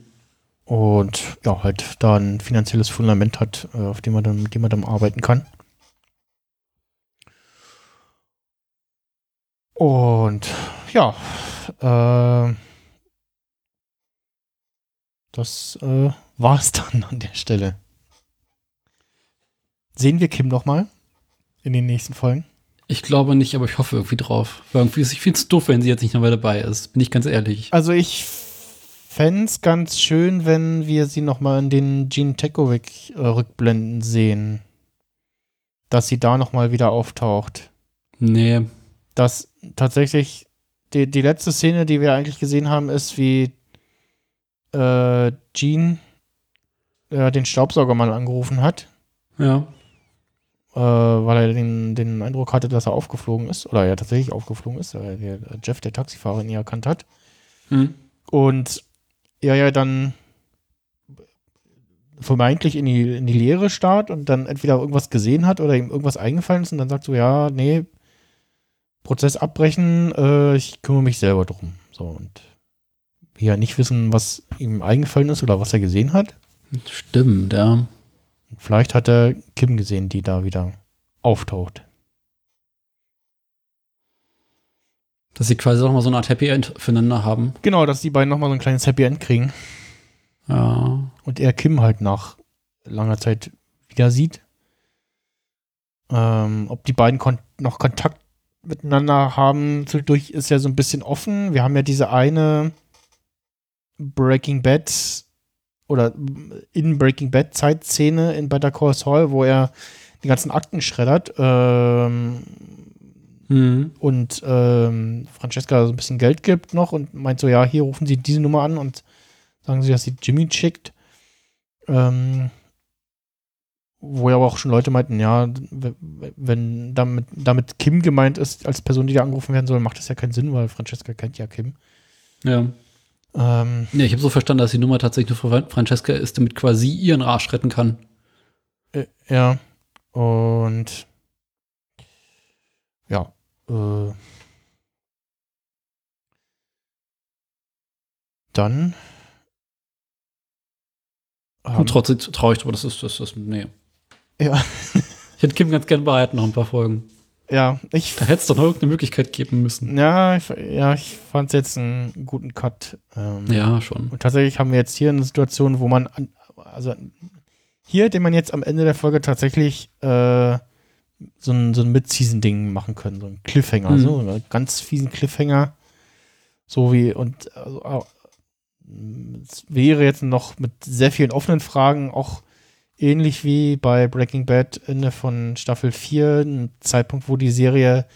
und ja, halt da ein finanzielles Fundament hat, äh, auf dem man dann, mit dem man dann arbeiten kann. Und ja, äh, das äh, war es dann an der Stelle. Sehen wir Kim noch mal in den nächsten Folgen? Ich glaube nicht, aber ich hoffe irgendwie drauf. Weil irgendwie ist, ich finde es doof, wenn sie jetzt nicht noch mehr dabei ist. Bin ich ganz ehrlich. Also ich fände es ganz schön, wenn wir sie noch mal in den Gene Tekovic äh, Rückblenden sehen. Dass sie da noch mal wieder auftaucht. Nee. Dass tatsächlich die, die letzte Szene, die wir eigentlich gesehen haben, ist, wie äh, Gene äh, den Staubsauger mal angerufen hat, Ja. Äh, weil er den, den Eindruck hatte, dass er aufgeflogen ist. Oder er tatsächlich aufgeflogen ist, weil der Jeff, der Taxifahrer, ihn ja erkannt hat. Mhm. Und er ja dann vermeintlich in die, in die Leere starrt und dann entweder irgendwas gesehen hat oder ihm irgendwas eingefallen ist und dann sagt so, ja, nee, Prozess abbrechen, äh, ich kümmere mich selber drum. So, und wir ja nicht wissen, was ihm eingefallen ist oder was er gesehen hat. Stimmt, ja. Vielleicht hat er Kim gesehen, die da wieder auftaucht. Dass sie quasi noch mal so eine Art Happy End füreinander haben. Genau, dass die beiden nochmal so ein kleines Happy End kriegen. Ja. und er Kim halt nach langer Zeit wieder sieht. Ähm, ob die beiden kon noch Kontakt miteinander haben, zwischendurch ist ja so ein bisschen offen. Wir haben ja diese eine Breaking Bad oder in Breaking Bad Zeitszene in Better Call Saul, wo er die ganzen Akten schreddert ähm, Mhm. und ähm, Francesca so ein bisschen Geld gibt noch und meint so, ja, hier rufen Sie diese Nummer an und sagen Sie, dass sie Jimmy schickt. Ähm, wo ja aber auch schon Leute meinten, ja, wenn damit, damit Kim gemeint ist, als Person, die da angerufen werden soll, macht das ja keinen Sinn, weil Francesca kennt ja Kim. Ja. Ähm, Nee, ich habe so verstanden, dass die Nummer tatsächlich nur für Francesca ist, damit quasi ihren Arsch retten kann. äh, ja. Und ja. Äh, dann Und trotzdem traue ich drüber, das ist, das ist, nee. Ja. Ich hätte Kim ganz gern behalten, noch ein paar Folgen. Ja, ich Da hätte es doch noch irgendeine Möglichkeit geben müssen. Ja, ich, ja, ich fand es jetzt einen guten Cut. Ähm, Ja, schon. Und tatsächlich haben wir jetzt hier eine Situation, wo man, an, also hier hätte man jetzt am Ende der Folge tatsächlich äh, so ein, so ein Mid-Season-Ding machen können, so ein Cliffhanger, Mhm. so einen ganz fiesen Cliffhanger. So wie, und also, es wäre jetzt noch mit sehr vielen offenen Fragen, auch ähnlich wie bei Breaking Bad Ende von Staffel 4, ein Zeitpunkt, wo die Serie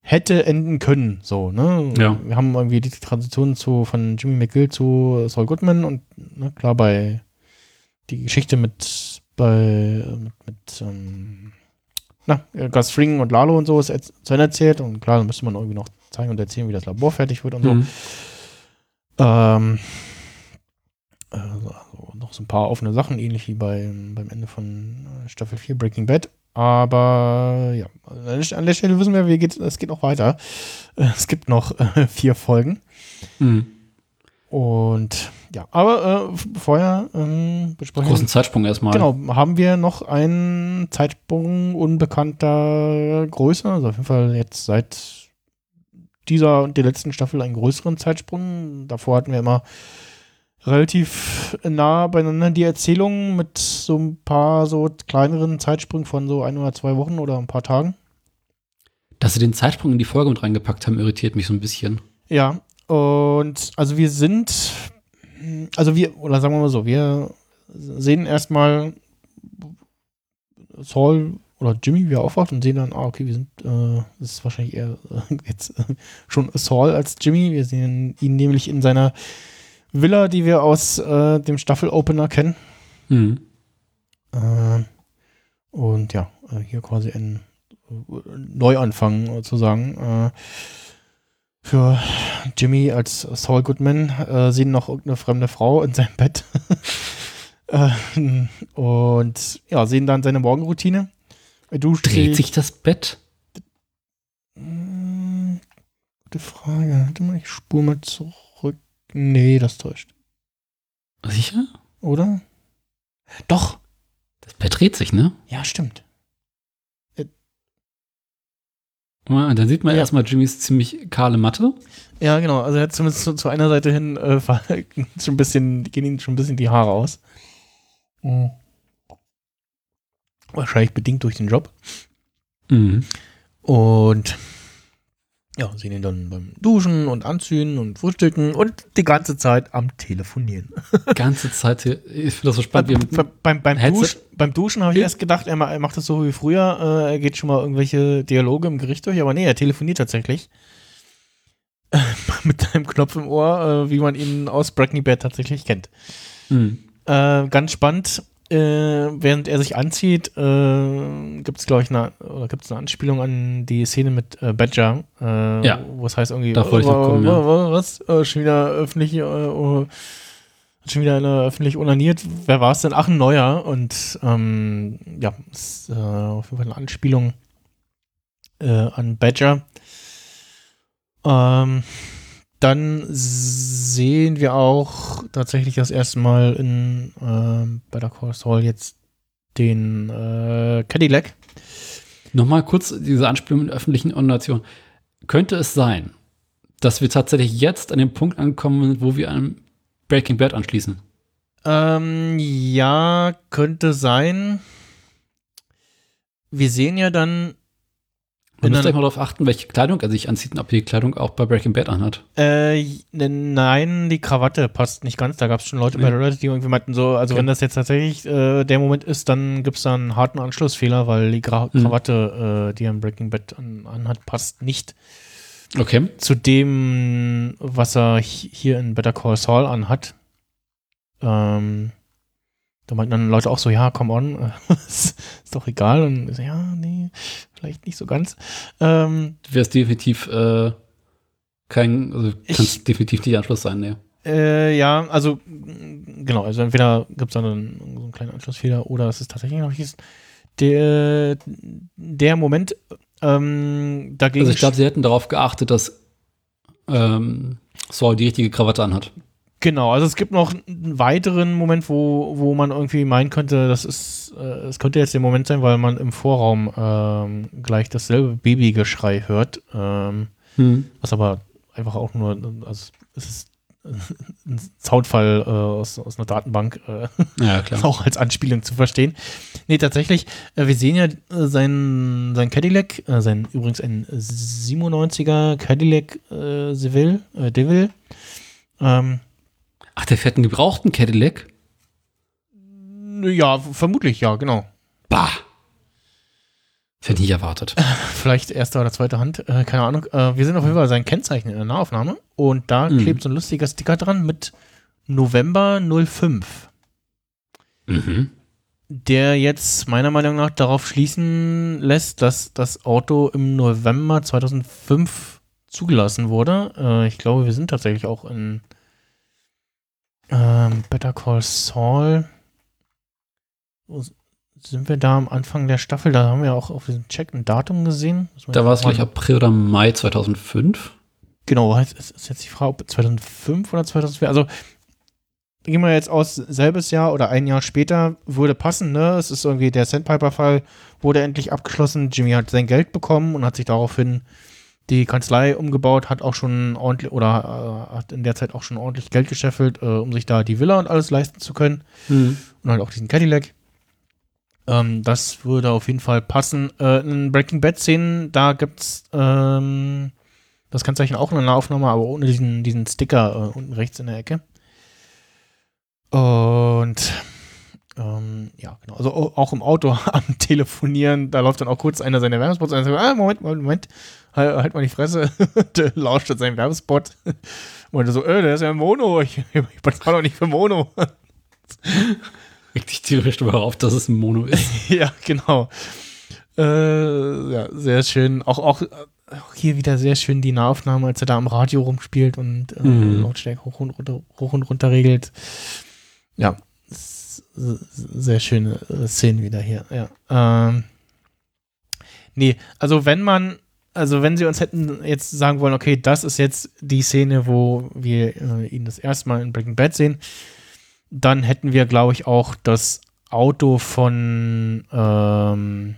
hätte enden können, so, ne? Ja. Wir haben irgendwie die Transition zu, von Jimmy McGill zu Saul Goodman und, ne, klar, bei die Geschichte mit, bei, mit, mit ähm, na, Gus Fring und Lalo und so ist zu Ende erzählt und klar, dann müsste man irgendwie noch zeigen und erzählen, wie das Labor fertig wird und so. Mhm. Ähm, noch so ein paar offene Sachen, ähnlich wie bei, beim Ende von äh, Staffel 4 Breaking Bad. Aber ja, an der- an der Stelle wissen wir, wie geht, es geht noch weiter. Äh, Es gibt noch äh, vier Folgen. Mhm. Und ja, aber äh, vorher ähm, besprechen Großen Zeitsprung erstmal. Genau, haben wir noch einen Zeitsprung unbekannter Größe, also auf jeden Fall jetzt seit dieser und der letzten Staffel einen größeren Zeitsprung. Davor hatten wir immer relativ nah beieinander die Erzählungen mit so ein paar so kleineren Zeitsprüngen von so ein oder zwei Wochen oder ein paar Tagen. Dass sie den Zeitsprung in die Folge mit reingepackt haben, irritiert mich so ein bisschen. Ja, und also wir sind, also wir, oder sagen wir mal so, wir sehen erstmal Saul oder Jimmy, wie er aufwacht und sehen dann, ah, okay, wir sind, äh, das ist wahrscheinlich eher äh, jetzt äh, schon Saul als Jimmy. Wir sehen ihn nämlich in seiner Villa, die wir aus äh, dem Staffel-Opener kennen. Mhm. Äh, und ja, äh, hier quasi ein äh, Neuanfang sozusagen. Äh, für Jimmy als Saul Goodman sehen noch irgendeine fremde Frau in seinem Bett. und ja, sehen dann seine Morgenroutine. Duscht Dreht sich das Bett? Hm, Gute Frage. Warte mal, ich spule mal zurück. Nee, das täuscht. Sicher? Oder? Doch. Das Bett dreht sich, ne? Ja, stimmt. Ah, Da sieht man Ja. erstmal Jimmys ziemlich kahle Matte. Ja, genau. Also er hat zumindest zu, zu einer Seite hin äh, schon ein bisschen, gehen ihm schon ein bisschen die Haare aus. Mhm. Wahrscheinlich bedingt durch den Job. Mhm. Und ja, sehen ihn dann beim Duschen und Anziehen und Frühstücken und die ganze Zeit am Telefonieren. Ganze Zeit hier. Ich finde das so spannend. wie er mit- Be- beim, beim? Dusch, beim Duschen habe ich erst gedacht, er, er macht das so wie früher. Äh, er geht schon mal irgendwelche Dialoge im Gericht durch, aber nee, er telefoniert tatsächlich. Mit einem Knopf im Ohr, äh, wie man ihn aus Breaking Bad tatsächlich kennt. Mhm. Äh, ganz spannend. Äh, während er sich anzieht, äh, gibt es, glaube ich, eine, oder gibt's eine Anspielung an die Szene mit äh, Badger, äh, Ja. wo es heißt irgendwie, Da wollte ich noch kommen, ja. was? Äh, schon wieder öffentlich, äh, oh, schon wieder eine öffentlich onaniert. Wer war es denn? Ach, ein neuer. Und ähm, ja, ist äh, auf jeden Fall eine Anspielung äh, an Badger. Ähm, dann sehen wir auch tatsächlich das erste Mal in ähm, Better Call Saul jetzt den äh, Cadillac. Nochmal kurz diese Anspielung in öffentlichen Ordinationen. Könnte es sein, dass wir tatsächlich jetzt an dem Punkt ankommen, wo wir an Breaking Bad anschließen? Ähm, ja, könnte sein. Wir sehen ja dann, Man müsste mal darauf achten, welche Kleidung er sich anzieht und ob die Kleidung auch bei Breaking Bad anhat. äh, nein, die Krawatte passt nicht ganz. Da gab es schon Leute bei Nee. Reddit, die irgendwie meinten so, also Okay. wenn das jetzt tatsächlich äh, der Moment ist, dann gibt es da einen harten Anschlussfehler, weil die Gra Mhm. Krawatte, äh, die er in Breaking Bad an, anhat, passt nicht Okay. zu dem, was er hi- hier in Better Call Saul anhat. Ähm, da meinten dann Leute auch so, ja, come on, ist, ist doch egal. Und ich so, ja, nee, vielleicht nicht so ganz. Ähm, Wäre es definitiv äh, kein, also Ich- kann es definitiv nicht Anschluss sein, ne. äh, ja, also mm, genau, also entweder gibt es dann einen, so einen kleinen Anschlussfehler oder es ist tatsächlich noch nicht der, der Moment, ähm, dagegen Also ich glaube, sie hätten darauf geachtet, dass ähm, Saul die richtige Krawatte anhat. Genau, also es gibt noch einen weiteren Moment, wo, wo man irgendwie meinen könnte, das ist, äh, es könnte jetzt der Moment sein, weil man im Vorraum ähm, gleich dasselbe Babygeschrei hört, ähm, Hm. was aber einfach auch nur, also es ist ein Soundfall äh, aus, aus einer Datenbank, äh, Ja, klar. auch als Anspielung zu verstehen. Nee, tatsächlich, äh, wir sehen ja äh, sein, sein Cadillac, äh, sein übrigens ein 97er Cadillac äh, Seville, äh, Devil. Ähm, Ach, der fährt einen gebrauchten Cadillac? ja, vermutlich, ja, genau. Bah! Das hätte ich nicht erwartet. Vielleicht erste oder zweite Hand, äh, keine Ahnung. Äh, wir sehen auf jeden Fall sein Kennzeichen in der Nahaufnahme und da Mhm. klebt so ein lustiger Sticker dran mit November 05, Mhm. der jetzt meiner Meinung nach darauf schließen lässt, dass das Auto im November 2005 zugelassen wurde. Äh, ich glaube, wir sind tatsächlich auch in ähm, Better Call Saul. Wo sind wir da am Anfang der Staffel? Da haben wir auch auf diesem Check ein Datum gesehen. Da war es gleich April oder Mai 2005. Genau, ist, ist jetzt die Frage, ob 2005 oder 2004, also gehen wir jetzt aus, selbes Jahr oder ein Jahr später würde passen, ne? Es ist irgendwie der Sandpiper-Fall wurde endlich abgeschlossen. Jimmy hat sein Geld bekommen und hat sich daraufhin die Kanzlei umgebaut, hat auch schon ordentlich oder äh, hat in der Zeit auch schon ordentlich Geld gescheffelt, äh, um sich da die Villa und alles leisten zu können Mhm. und halt auch diesen Cadillac. Ähm, das würde auf jeden Fall passen. Äh, in Breaking Bad Szenen, da gibt's ähm, das Kennzeichen auch in einer Aufnahme, aber ohne diesen, diesen Sticker äh, unten rechts in der Ecke. Und Ähm, ja, genau. Also au- auch im Auto am Telefonieren, da läuft dann auch kurz einer seiner Werbespots und sagt, ah, Moment, Moment, Moment, halt, halt mal die Fresse. der lauscht dann seinen Werbespot. Und er so, äh, der ist ja Mono, ich, ich bezahle doch nicht für Mono. Dich tierisch darüber auf, dass es ein Mono ist. ja, genau. Äh, ja, sehr schön. Auch, auch, auch hier wieder sehr schön die Nahaufnahme, als er da am Radio rumspielt und äh, Mhm. Lautstärke hoch und, runter, hoch und runter regelt. Ja, sehr schöne Szenen wieder hier. Ja. Ähm, nee, also wenn man, also wenn sie uns hätten jetzt sagen wollen, okay, das ist jetzt die Szene, wo wir äh, ihn das erste Mal in Breaking Bad sehen, dann hätten wir, glaube ich, auch das Auto von ähm,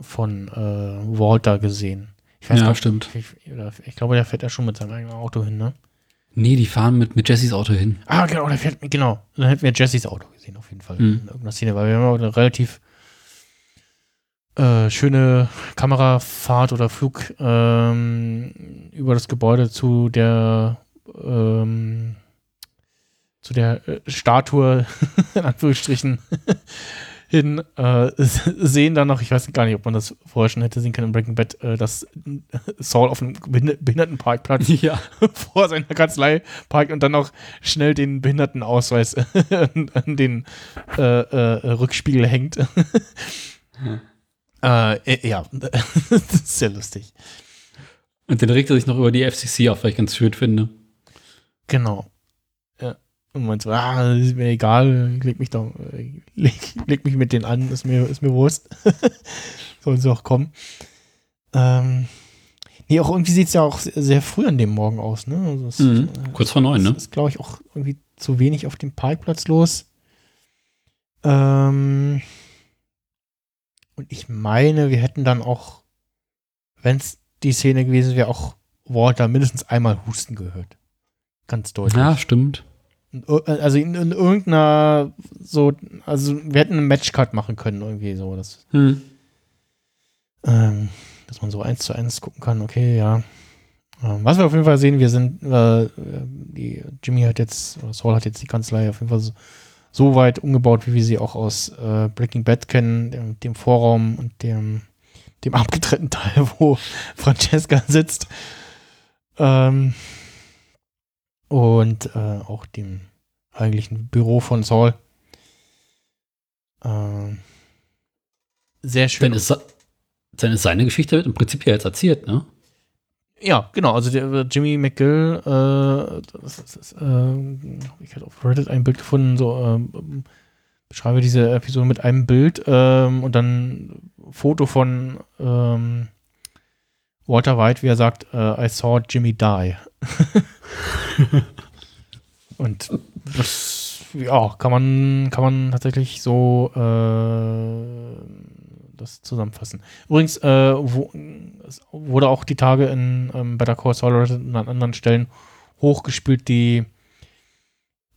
von äh, Walter gesehen. Ich Ja, gar- stimmt. Ich, oder ich glaube, der fährt ja schon mit seinem eigenen Auto hin, ne? Nee, die fahren mit, mit Jessys Auto hin. Ah, genau, der fährt, genau. Dann hätten wir Jessys Auto gesehen, auf jeden Fall. Mhm. In irgendeiner Szene, weil wir haben auch eine relativ äh, schöne Kamerafahrt oder Flug ähm, über das Gebäude zu der ähm, zu der äh, Statue, in Anführungsstrichen, hin, äh, sehen dann noch, ich weiß gar nicht, ob man das vorher schon hätte sehen können in Breaking Bad, äh, dass Saul auf einem Behind- Behindertenparkplatz Ja. vor seiner Kanzlei parkt und dann noch schnell den Behindertenausweis an, an den äh, äh, Rückspiegel hängt. äh, äh, ja, das ist sehr lustig. Und dann regt er sich noch über die FCC auf, weil ich ganz schön finde. Genau. Und man so, ah, ist mir egal, leg mich doch, äh, leg, leg mich mit denen an, ist mir, ist mir Wurst. Sollen sie auch kommen. Ähm, nee, auch irgendwie sieht es ja auch sehr, früh an dem Morgen aus, ne? Also es, Mhm. äh, Kurz vor neun, ne? Ist, glaube ich, auch irgendwie zu wenig auf dem Parkplatz los. Ähm, und ich meine, wir hätten dann auch, wenn es die Szene gewesen wäre, auch Walter mindestens einmal husten gehört. Ganz deutlich. Ja, stimmt. Also in, in irgendeiner so, also wir hätten einen Matchcut machen können, irgendwie so. Das, Hm. ähm, dass man so eins zu eins gucken kann, okay, ja. Ähm, was wir auf jeden Fall sehen, wir sind, äh, die Jimmy hat jetzt, oder Saul hat jetzt die Kanzlei auf jeden Fall so, so weit umgebaut, wie wir sie auch aus äh, Breaking Bad kennen, dem, dem Vorraum und dem, dem abgetrennten Teil, wo Francesca sitzt. Ähm, und äh, auch dem eigentlichen Büro von Saul. Ähm, sehr schön. Dann ist, dann ist seine Geschichte im Prinzip ja jetzt erzählt, ne? Ja, genau. Also der, der Jimmy McGill, äh, das ist, das, äh, ich hatte auf Reddit ein Bild gefunden, so ähm, beschreibe diese Episode mit einem Bild ähm, und dann Foto von ähm, Walter White, wie er sagt, äh, I saw Jimmy die. und das, ja, kann man, kann man tatsächlich so äh, das zusammenfassen. Übrigens äh, wo, es wurde auch die Tage in ähm, Better Call Saul oder an anderen Stellen hochgespült, die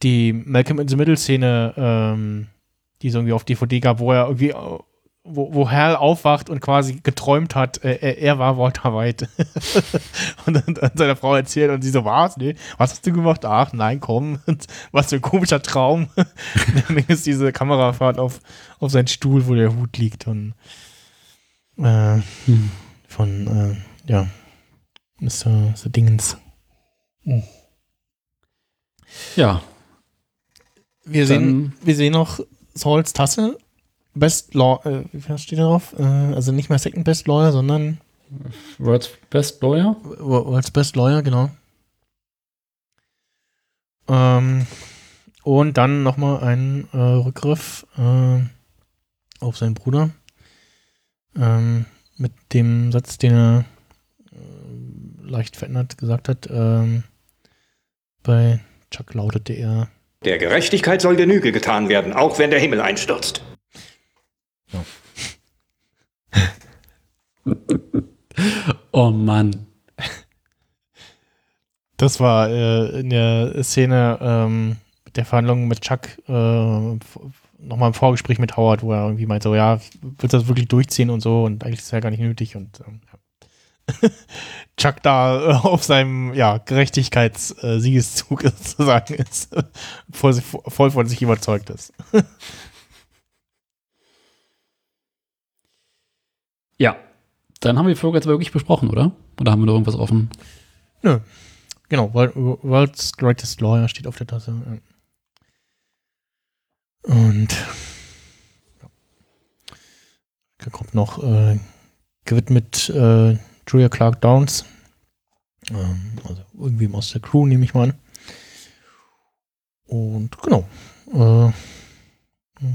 die Malcolm in the Middle Szene, ähm, die es irgendwie auf DVD gab, wo er irgendwie, äh, wo, wo Hal aufwacht und quasi geträumt hat, äh, er, er war Walter White. und dann, dann seiner Frau erzählt und sie so, was? Nee, was hast du gemacht? Ach, nein, komm. was für ein komischer Traum. dann ist diese Kamerafahrt auf, auf seinen Stuhl, wo der Hut liegt und äh, Hm. von, äh, ja, Mr. Mr. Dingens. Ja. Wir Dann- sehen, wir sehen noch Sauls Tasse. Best Law, äh, wie steht da drauf? Äh, also nicht mehr Second Best Lawyer, sondern World's Best Lawyer? als Best Lawyer, genau. Ähm, und dann nochmal ein äh, Rückgriff äh, auf seinen Bruder. Ähm, mit dem Satz, den er äh, leicht verändert gesagt hat. Ähm, bei Chuck lautete er. Der Gerechtigkeit soll Genüge getan werden, auch wenn der Himmel einstürzt. Oh Mann. Das war äh, in der Szene ähm, der Verhandlung mit Chuck äh, nochmal im Vorgespräch mit Howard, wo er irgendwie meint, so ja, wird das wirklich durchziehen und so und eigentlich ist es ja gar nicht nötig und ähm, ja. Chuck da äh, auf seinem ja, Gerechtigkeitssiegeszug sozusagen ist. voll, voll von sich überzeugt ist. Ja. Dann haben wir die Folge jetzt wirklich besprochen, oder? Oder haben wir noch irgendwas offen? Nö. Genau, World- World's Greatest Lawyer steht auf der Tasse. Und ja. da kommt noch äh, gewidmet äh, Julia Clark Downs. Ähm, also irgendwie aus der Crew, nehme ich mal an. Und genau. Äh,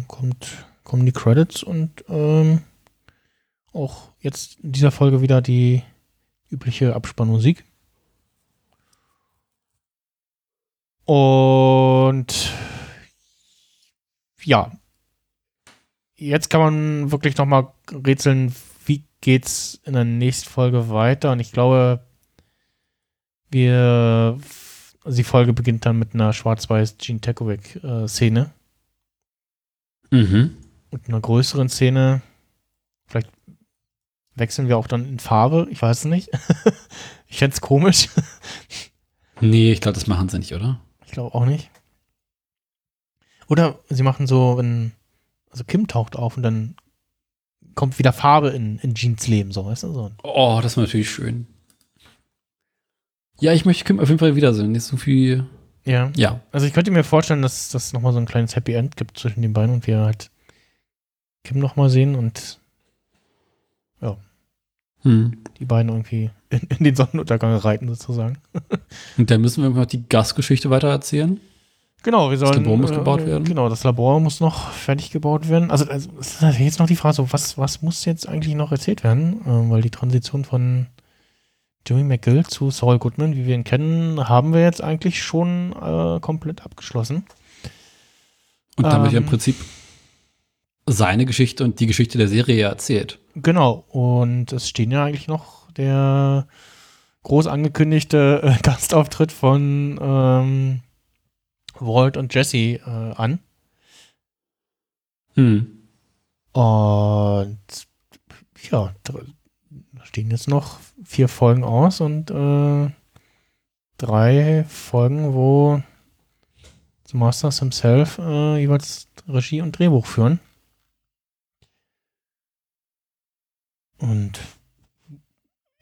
kommt, kommen die Credits und ähm, auch jetzt in dieser Folge wieder die übliche Abspannmusik. Und ja, jetzt kann man wirklich noch mal rätseln, wie geht's in der nächsten Folge weiter. Und ich glaube, wir, also die Folge beginnt dann mit einer schwarz-weiß Gene Tekovic-Szene Mhm. und einer größeren Szene. Vielleicht wechseln wir auch dann in Farbe. Ich weiß es nicht. ich fände es komisch. Nee, ich glaube, das machen sie nicht, oder? Ich glaube auch nicht. Oder sie machen so, wenn, also Kim taucht auf und dann kommt wieder Farbe in, in Jeans Leben, so, weißt du? So. Oh, das war natürlich schön. Ja, ich möchte Kim auf jeden Fall wiedersehen. Nicht so viel. Ja. Ja. Also ich könnte mir vorstellen, dass das nochmal so ein kleines Happy End gibt zwischen den beiden und wir halt Kim nochmal sehen und Hm. die beiden irgendwie in, in den Sonnenuntergang reiten, sozusagen. Und dann müssen wir noch die Gastgeschichte weiter erzählen. Genau, wir sollen. Labor muss gebaut werden. Genau, das Labor muss noch fertig gebaut werden. Also, also es ist jetzt noch die Frage, so, was, was muss jetzt eigentlich noch erzählt werden? Ähm, weil die Transition von Jimmy McGill zu Saul Goodman, wie wir ihn kennen, haben wir jetzt eigentlich schon äh, komplett abgeschlossen. Und dann wird ja im Ähm. Prinzip seine Geschichte und die Geschichte der Serie erzählt. Genau, und es stehen ja eigentlich noch der groß angekündigte äh, Gastauftritt von ähm, Walt und Jesse äh, an. Hm. Und ja, da stehen jetzt noch vier Folgen aus und äh, drei Folgen, wo The Masters himself äh, jeweils Regie und Drehbuch führen. Und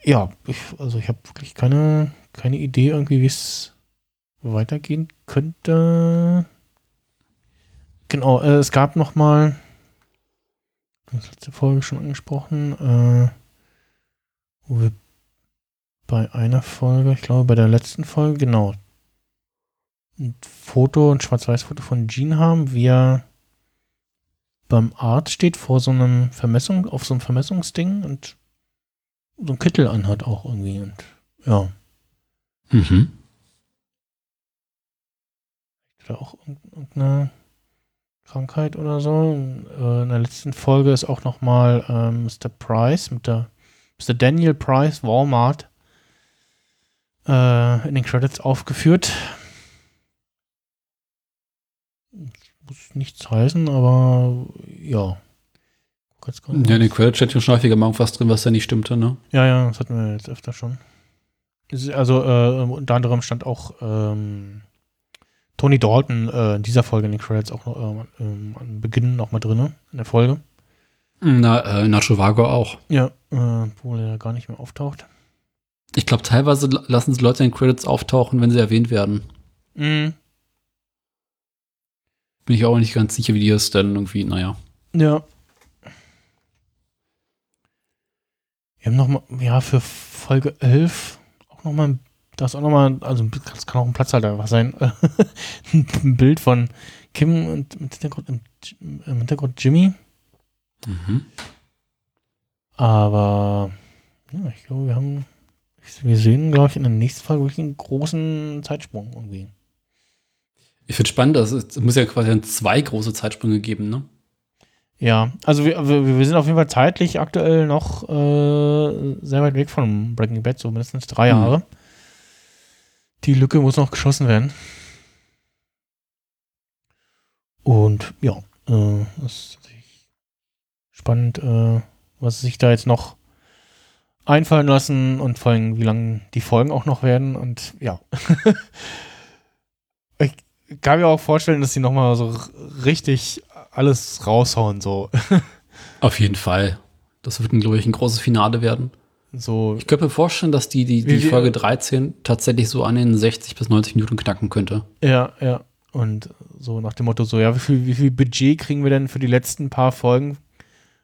ja, ich, also ich habe wirklich keine, keine Idee irgendwie, wie es weitergehen könnte. Genau, äh, es gab noch mal das letzte Folge schon angesprochen, äh, wo wir bei einer Folge, ich glaube bei der letzten Folge, genau, ein Foto, ein Schwarz-Weiß-Foto von Jean haben, wie er beim Arzt steht vor so einem Vermessung, auf so einem Vermessungsding und so einen Kittel anhat auch irgendwie und ja, Mhm. hat er auch irgend- irgendeine Krankheit oder so. Äh, In der letzten Folge ist auch noch mal ähm, Mr. Price mit der Mr. Daniel Price Walmart äh, in den Credits aufgeführt. Muss nichts heißen, aber ja. Mal. Ja, in den Credits steht ja schon häufiger mal irgendwas drin, was da nicht stimmte, ne? Ja, ja, das hatten wir jetzt öfter schon. Also äh, unter anderem stand auch ähm, Tony Dalton äh, in dieser Folge in den Credits auch noch äh, ähm, am Beginn noch mal drin in der Folge. Na, äh, Nacho Vago auch. Ja, äh, obwohl er gar nicht mehr auftaucht. Ich glaube, teilweise la- lassen sie Leute in den Credits auftauchen, wenn sie erwähnt werden. Mhm. Bin ich auch nicht ganz sicher, wie die es dann irgendwie, naja. Ja. Wir haben noch mal, ja, für Folge 11 auch noch mal, da ist auch noch mal, also das kann auch ein Platzhalter sein, ein Bild von Kim und mit Hintergrund, im, im Hintergrund Jimmy. Mhm. Aber ja, ich glaube, wir haben, wir sehen, glaube ich, in der nächsten Folge wirklich einen großen Zeitsprung irgendwie. Ich finde spannend, dass es, es muss ja quasi zwei große Zeitsprünge geben, ne? Ja, also wir, wir, sind auf jeden Fall zeitlich aktuell noch äh, sehr weit weg von Breaking Bad, so mindestens drei Mhm. Jahre. Die Lücke muss noch geschossen werden. Und ja, äh, ist spannend, äh, was sich da jetzt noch einfallen lassen und vor allem, wie lang die Folgen auch noch werden. Und ja. ich kann mir auch vorstellen, dass sie nochmal so richtig alles raushauen. So. Auf jeden Fall. Das wird, glaube ich, ein großes Finale werden. so Ich könnte mir vorstellen, dass die, die, die Folge 13 tatsächlich so an den 60 bis 90 Minuten knacken könnte. Ja, ja. Und so nach dem Motto, so, ja, wie viel, wie viel Budget kriegen wir denn für die letzten paar Folgen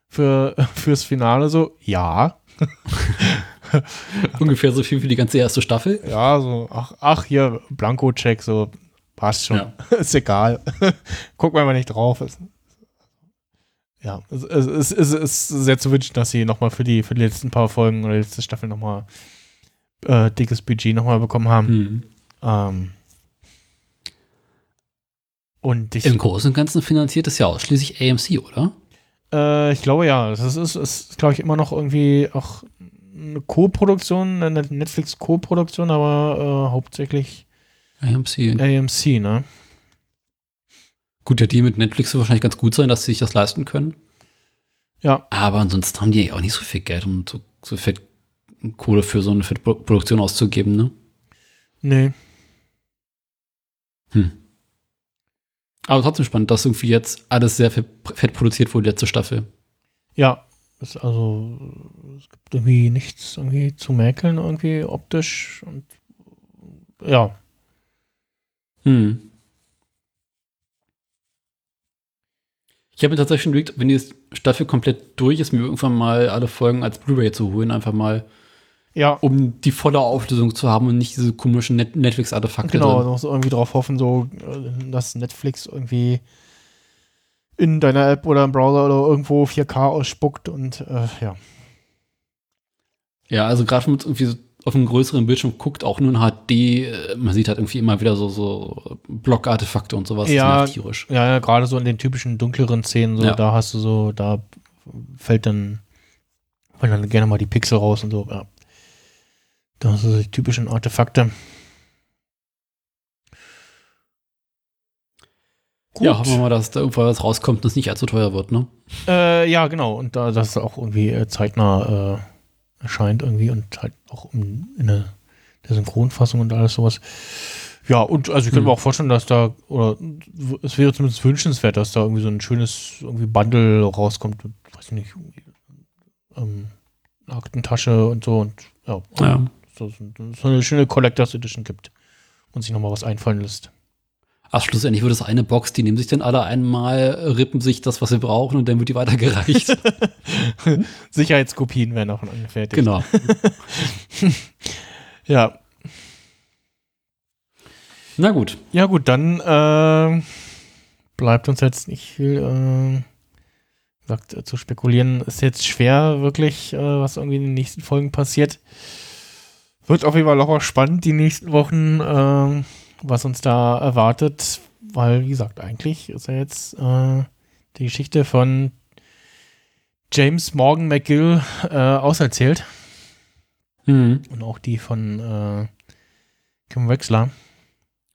für, fürs Finale? So, ja. Ungefähr so viel wie die ganze erste Staffel. Ja, so, ach, ach hier, Blanko-Check, so, passt schon. Ja. ist egal. Gucken wir mal nicht drauf. Es, ja, es, es, es, es ist sehr zu wünschen, dass sie nochmal für die, für die letzten paar Folgen oder die letzte Staffel nochmal äh, dickes Budget nochmal bekommen haben. Hm. Ähm, und ich, Im Großen und Ganzen finanziert es ja ausschließlich AMC, oder? Äh, ich glaube ja. Das ist, ist, ist glaube ich, immer noch irgendwie auch eine Co-Produktion, eine Netflix-Co-Produktion, aber äh, hauptsächlich AMC. AMC, ne? Gut, der Deal mit Netflix wird wahrscheinlich ganz gut sein, dass sie sich das leisten können. Ja. Aber ansonsten haben die ja auch nicht so viel Geld, um so, so fett Kohle für so eine Fettproduktion auszugeben, ne? Nee. Hm. Aber trotzdem spannend, dass irgendwie jetzt alles sehr fett fett produziert wurde, letzte Staffel. Ja. Ist also, es gibt irgendwie nichts irgendwie zu mäkeln, irgendwie optisch und ja. Hm. Ich habe mir tatsächlich schon überlegt, wenn die Staffel komplett durch ist, mir irgendwann mal alle Folgen als Blu-ray zu holen, einfach mal, Ja, um die volle Auflösung zu haben und nicht diese komischen Net Netflix-Artefakte. genau. Du musst irgendwie drauf hoffen, so, äh, dass Netflix irgendwie in deiner App oder im Browser oder irgendwo 4K ausspuckt und äh, ja. Ja, also gerade man irgendwie so auf einem größeren Bildschirm guckt, auch nur in HD, äh, man sieht halt irgendwie immer wieder so, so Block-Artefakte und sowas. Ja. Tierisch. Ja, ja gerade so in den typischen dunkleren Szenen, so, Ja. da hast du so, da fällt dann, fallen dann gerne mal die Pixel raus und so, ja. Da hast du so die typischen Artefakte. Ja, hoffen wir mal, dass da irgendwann was rauskommt und es nicht allzu teuer wird, ne? Äh, ja, genau. Und da das auch irgendwie äh, zeitnah äh, erscheint irgendwie und halt auch in, in der, der Synchronfassung und alles sowas. Ja, und also ich könnte Hm. mir auch vorstellen, dass da, oder es wäre zumindest wünschenswert, dass da irgendwie so ein schönes irgendwie Bundle rauskommt, mit, weiß ich nicht, ähm, Aktentasche und so und ja, Ja. So, so eine schöne Collectors Edition gibt und sich nochmal was einfallen lässt. Ach, schlussendlich wird es eine Box, die nehmen sich dann alle einmal, rippen sich das, was sie brauchen und dann wird die weitergereicht. Sicherheitskopien werden davon angefertigt. genau. Ja, Na gut. Ja, gut, dann äh, bleibt uns jetzt nicht viel äh, gesagt, äh, zu spekulieren. Ist jetzt schwer, wirklich, äh, was irgendwie in den nächsten Folgen passiert. Wird auf jeden Fall auch spannend, die nächsten Wochen, äh, was uns da erwartet, weil, wie gesagt, eigentlich ist ja jetzt äh, die Geschichte von James Morgan McGill äh, auserzählt Mhm. und auch die von äh, Kim Wexler.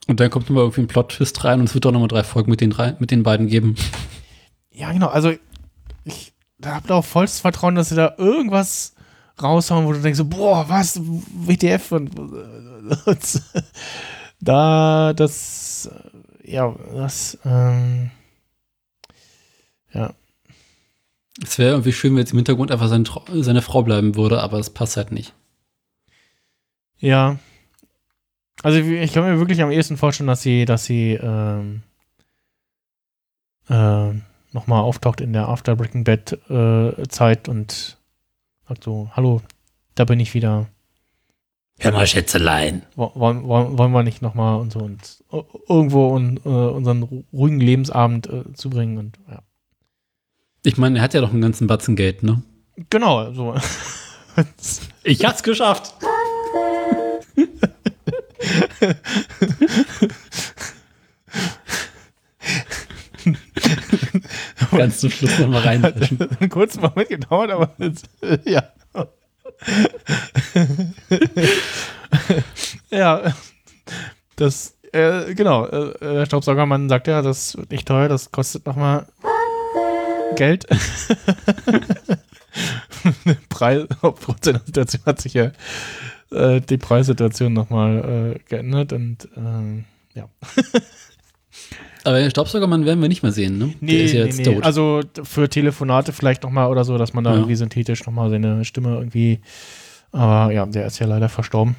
Und dann kommt nochmal irgendwie ein Plot-Twist rein und es wird doch nochmal drei Folgen mit den, drei, mit den beiden geben. Ja, genau. Also, ich habe da auch vollstes Vertrauen, dass sie da irgendwas raushauen, wo du denkst, so, boah, was, WTF und, und da, das, ja, das, ähm, ja, Es wäre irgendwie schön, wenn jetzt im Hintergrund einfach sein, seine Frau bleiben würde, aber es passt halt nicht. ja. Also, ich ich kann mir wirklich am ehesten vorstellen, dass sie, dass sie, ähm, äh, nochmal auftaucht in der After Breaking Bad äh, Zeit und sagt so, hallo, da bin ich wieder. Hör mal, Schätzelein. Wo- wollen, wollen, wollen wir nicht nochmal und so und äh, irgendwo un, äh, unseren ru- ruhigen Lebensabend äh, zubringen und ja. Ich meine, er hat ja doch einen ganzen Batzen Geld, ne? Genau, so. Ich hab's geschafft. Ganz zum Schluss nochmal reinwischen. einen kurzen Moment gedauert, aber jetzt, ja. ja, das, äh, genau, äh, der Staubsaugermann sagt ja, das wird nicht teuer, das kostet nochmal Geld. Preis, aufgrund seiner Situation hat sich ja äh, die Preissituation nochmal äh, geändert und ähm, ja. Aber den Staubsaugermann werden wir nicht mehr sehen, ne? Der ist ja jetzt tot. Also für Telefonate vielleicht nochmal oder so, dass man da Ja. irgendwie synthetisch nochmal seine Stimme irgendwie. Aber ja, der ist ja leider verstorben.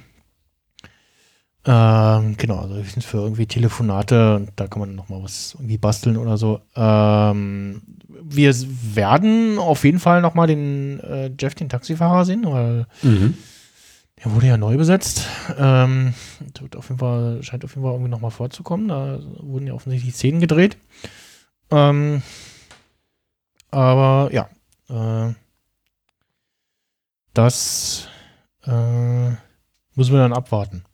Ähm, genau, also höchstens für irgendwie Telefonate und da kann man nochmal was irgendwie basteln oder so. Ähm, wir werden auf jeden Fall nochmal den äh, Jeff, den Taxifahrer sehen, weil mhm. Der wurde ja neu besetzt. Ähm, auf jeden Fall, scheint auf jeden Fall irgendwie nochmal vorzukommen. Da wurden ja offensichtlich Szenen gedreht. Ähm, aber ja, äh, das äh, müssen wir dann abwarten.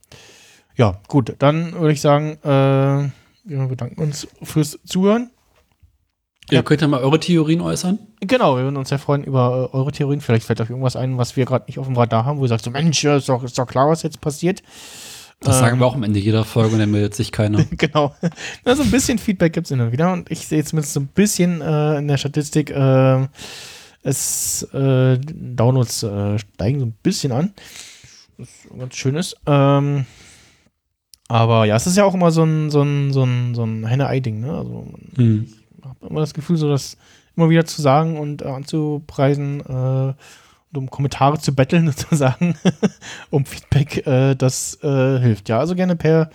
Ja, gut, dann würde ich sagen, äh, wir bedanken uns fürs Zuhören. Ihr Ja. könnt ja mal eure Theorien äußern. Genau, wir würden uns sehr freuen über eure Theorien. Vielleicht fällt euch irgendwas ein, was wir gerade nicht auf dem Radar haben, wo ihr sagt, so Mensch, ist doch, ist doch klar, was jetzt passiert. Das Ähm, sagen wir auch am Ende jeder Folge und dann meldet sich keiner. genau. Also ein bisschen Feedback gibt es immer wieder und ich sehe zumindest so ein bisschen äh, in der Statistik, äh, es äh, Downloads äh, steigen so ein bisschen an. Was ganz schön ist. Ähm, aber ja, es ist ja auch immer so ein, so ein, so ein, so ein Henne-Ei-Ding, ne? Also Hm. Habe immer das Gefühl, so das immer wieder zu sagen und äh, anzupreisen äh, und um Kommentare zu betteln sozusagen, um Feedback, äh, das äh, hilft. Ja, also gerne per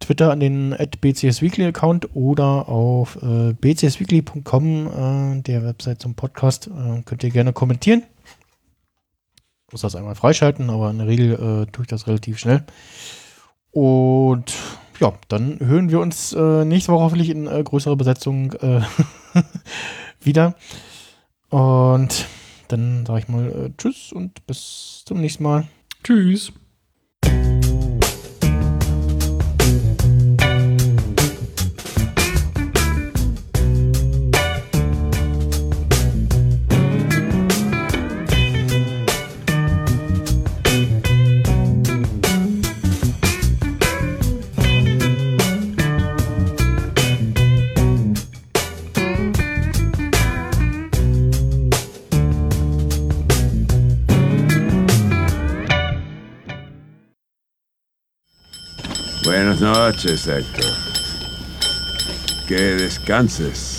Twitter an den BCS Weekly Account oder auf äh, bcsweekly.com, äh, der Website zum Podcast, könnt ihr gerne kommentieren. Ich muss das einmal freischalten, aber in der Regel tue ich das relativ schnell. Und ja, dann hören wir uns äh, nächste Woche hoffentlich in äh, größerer Besetzung äh, wieder. Und dann sage ich mal äh, Tschüss und bis zum nächsten Mal. Tschüss. Buenas noches, Héctor. Que descanses.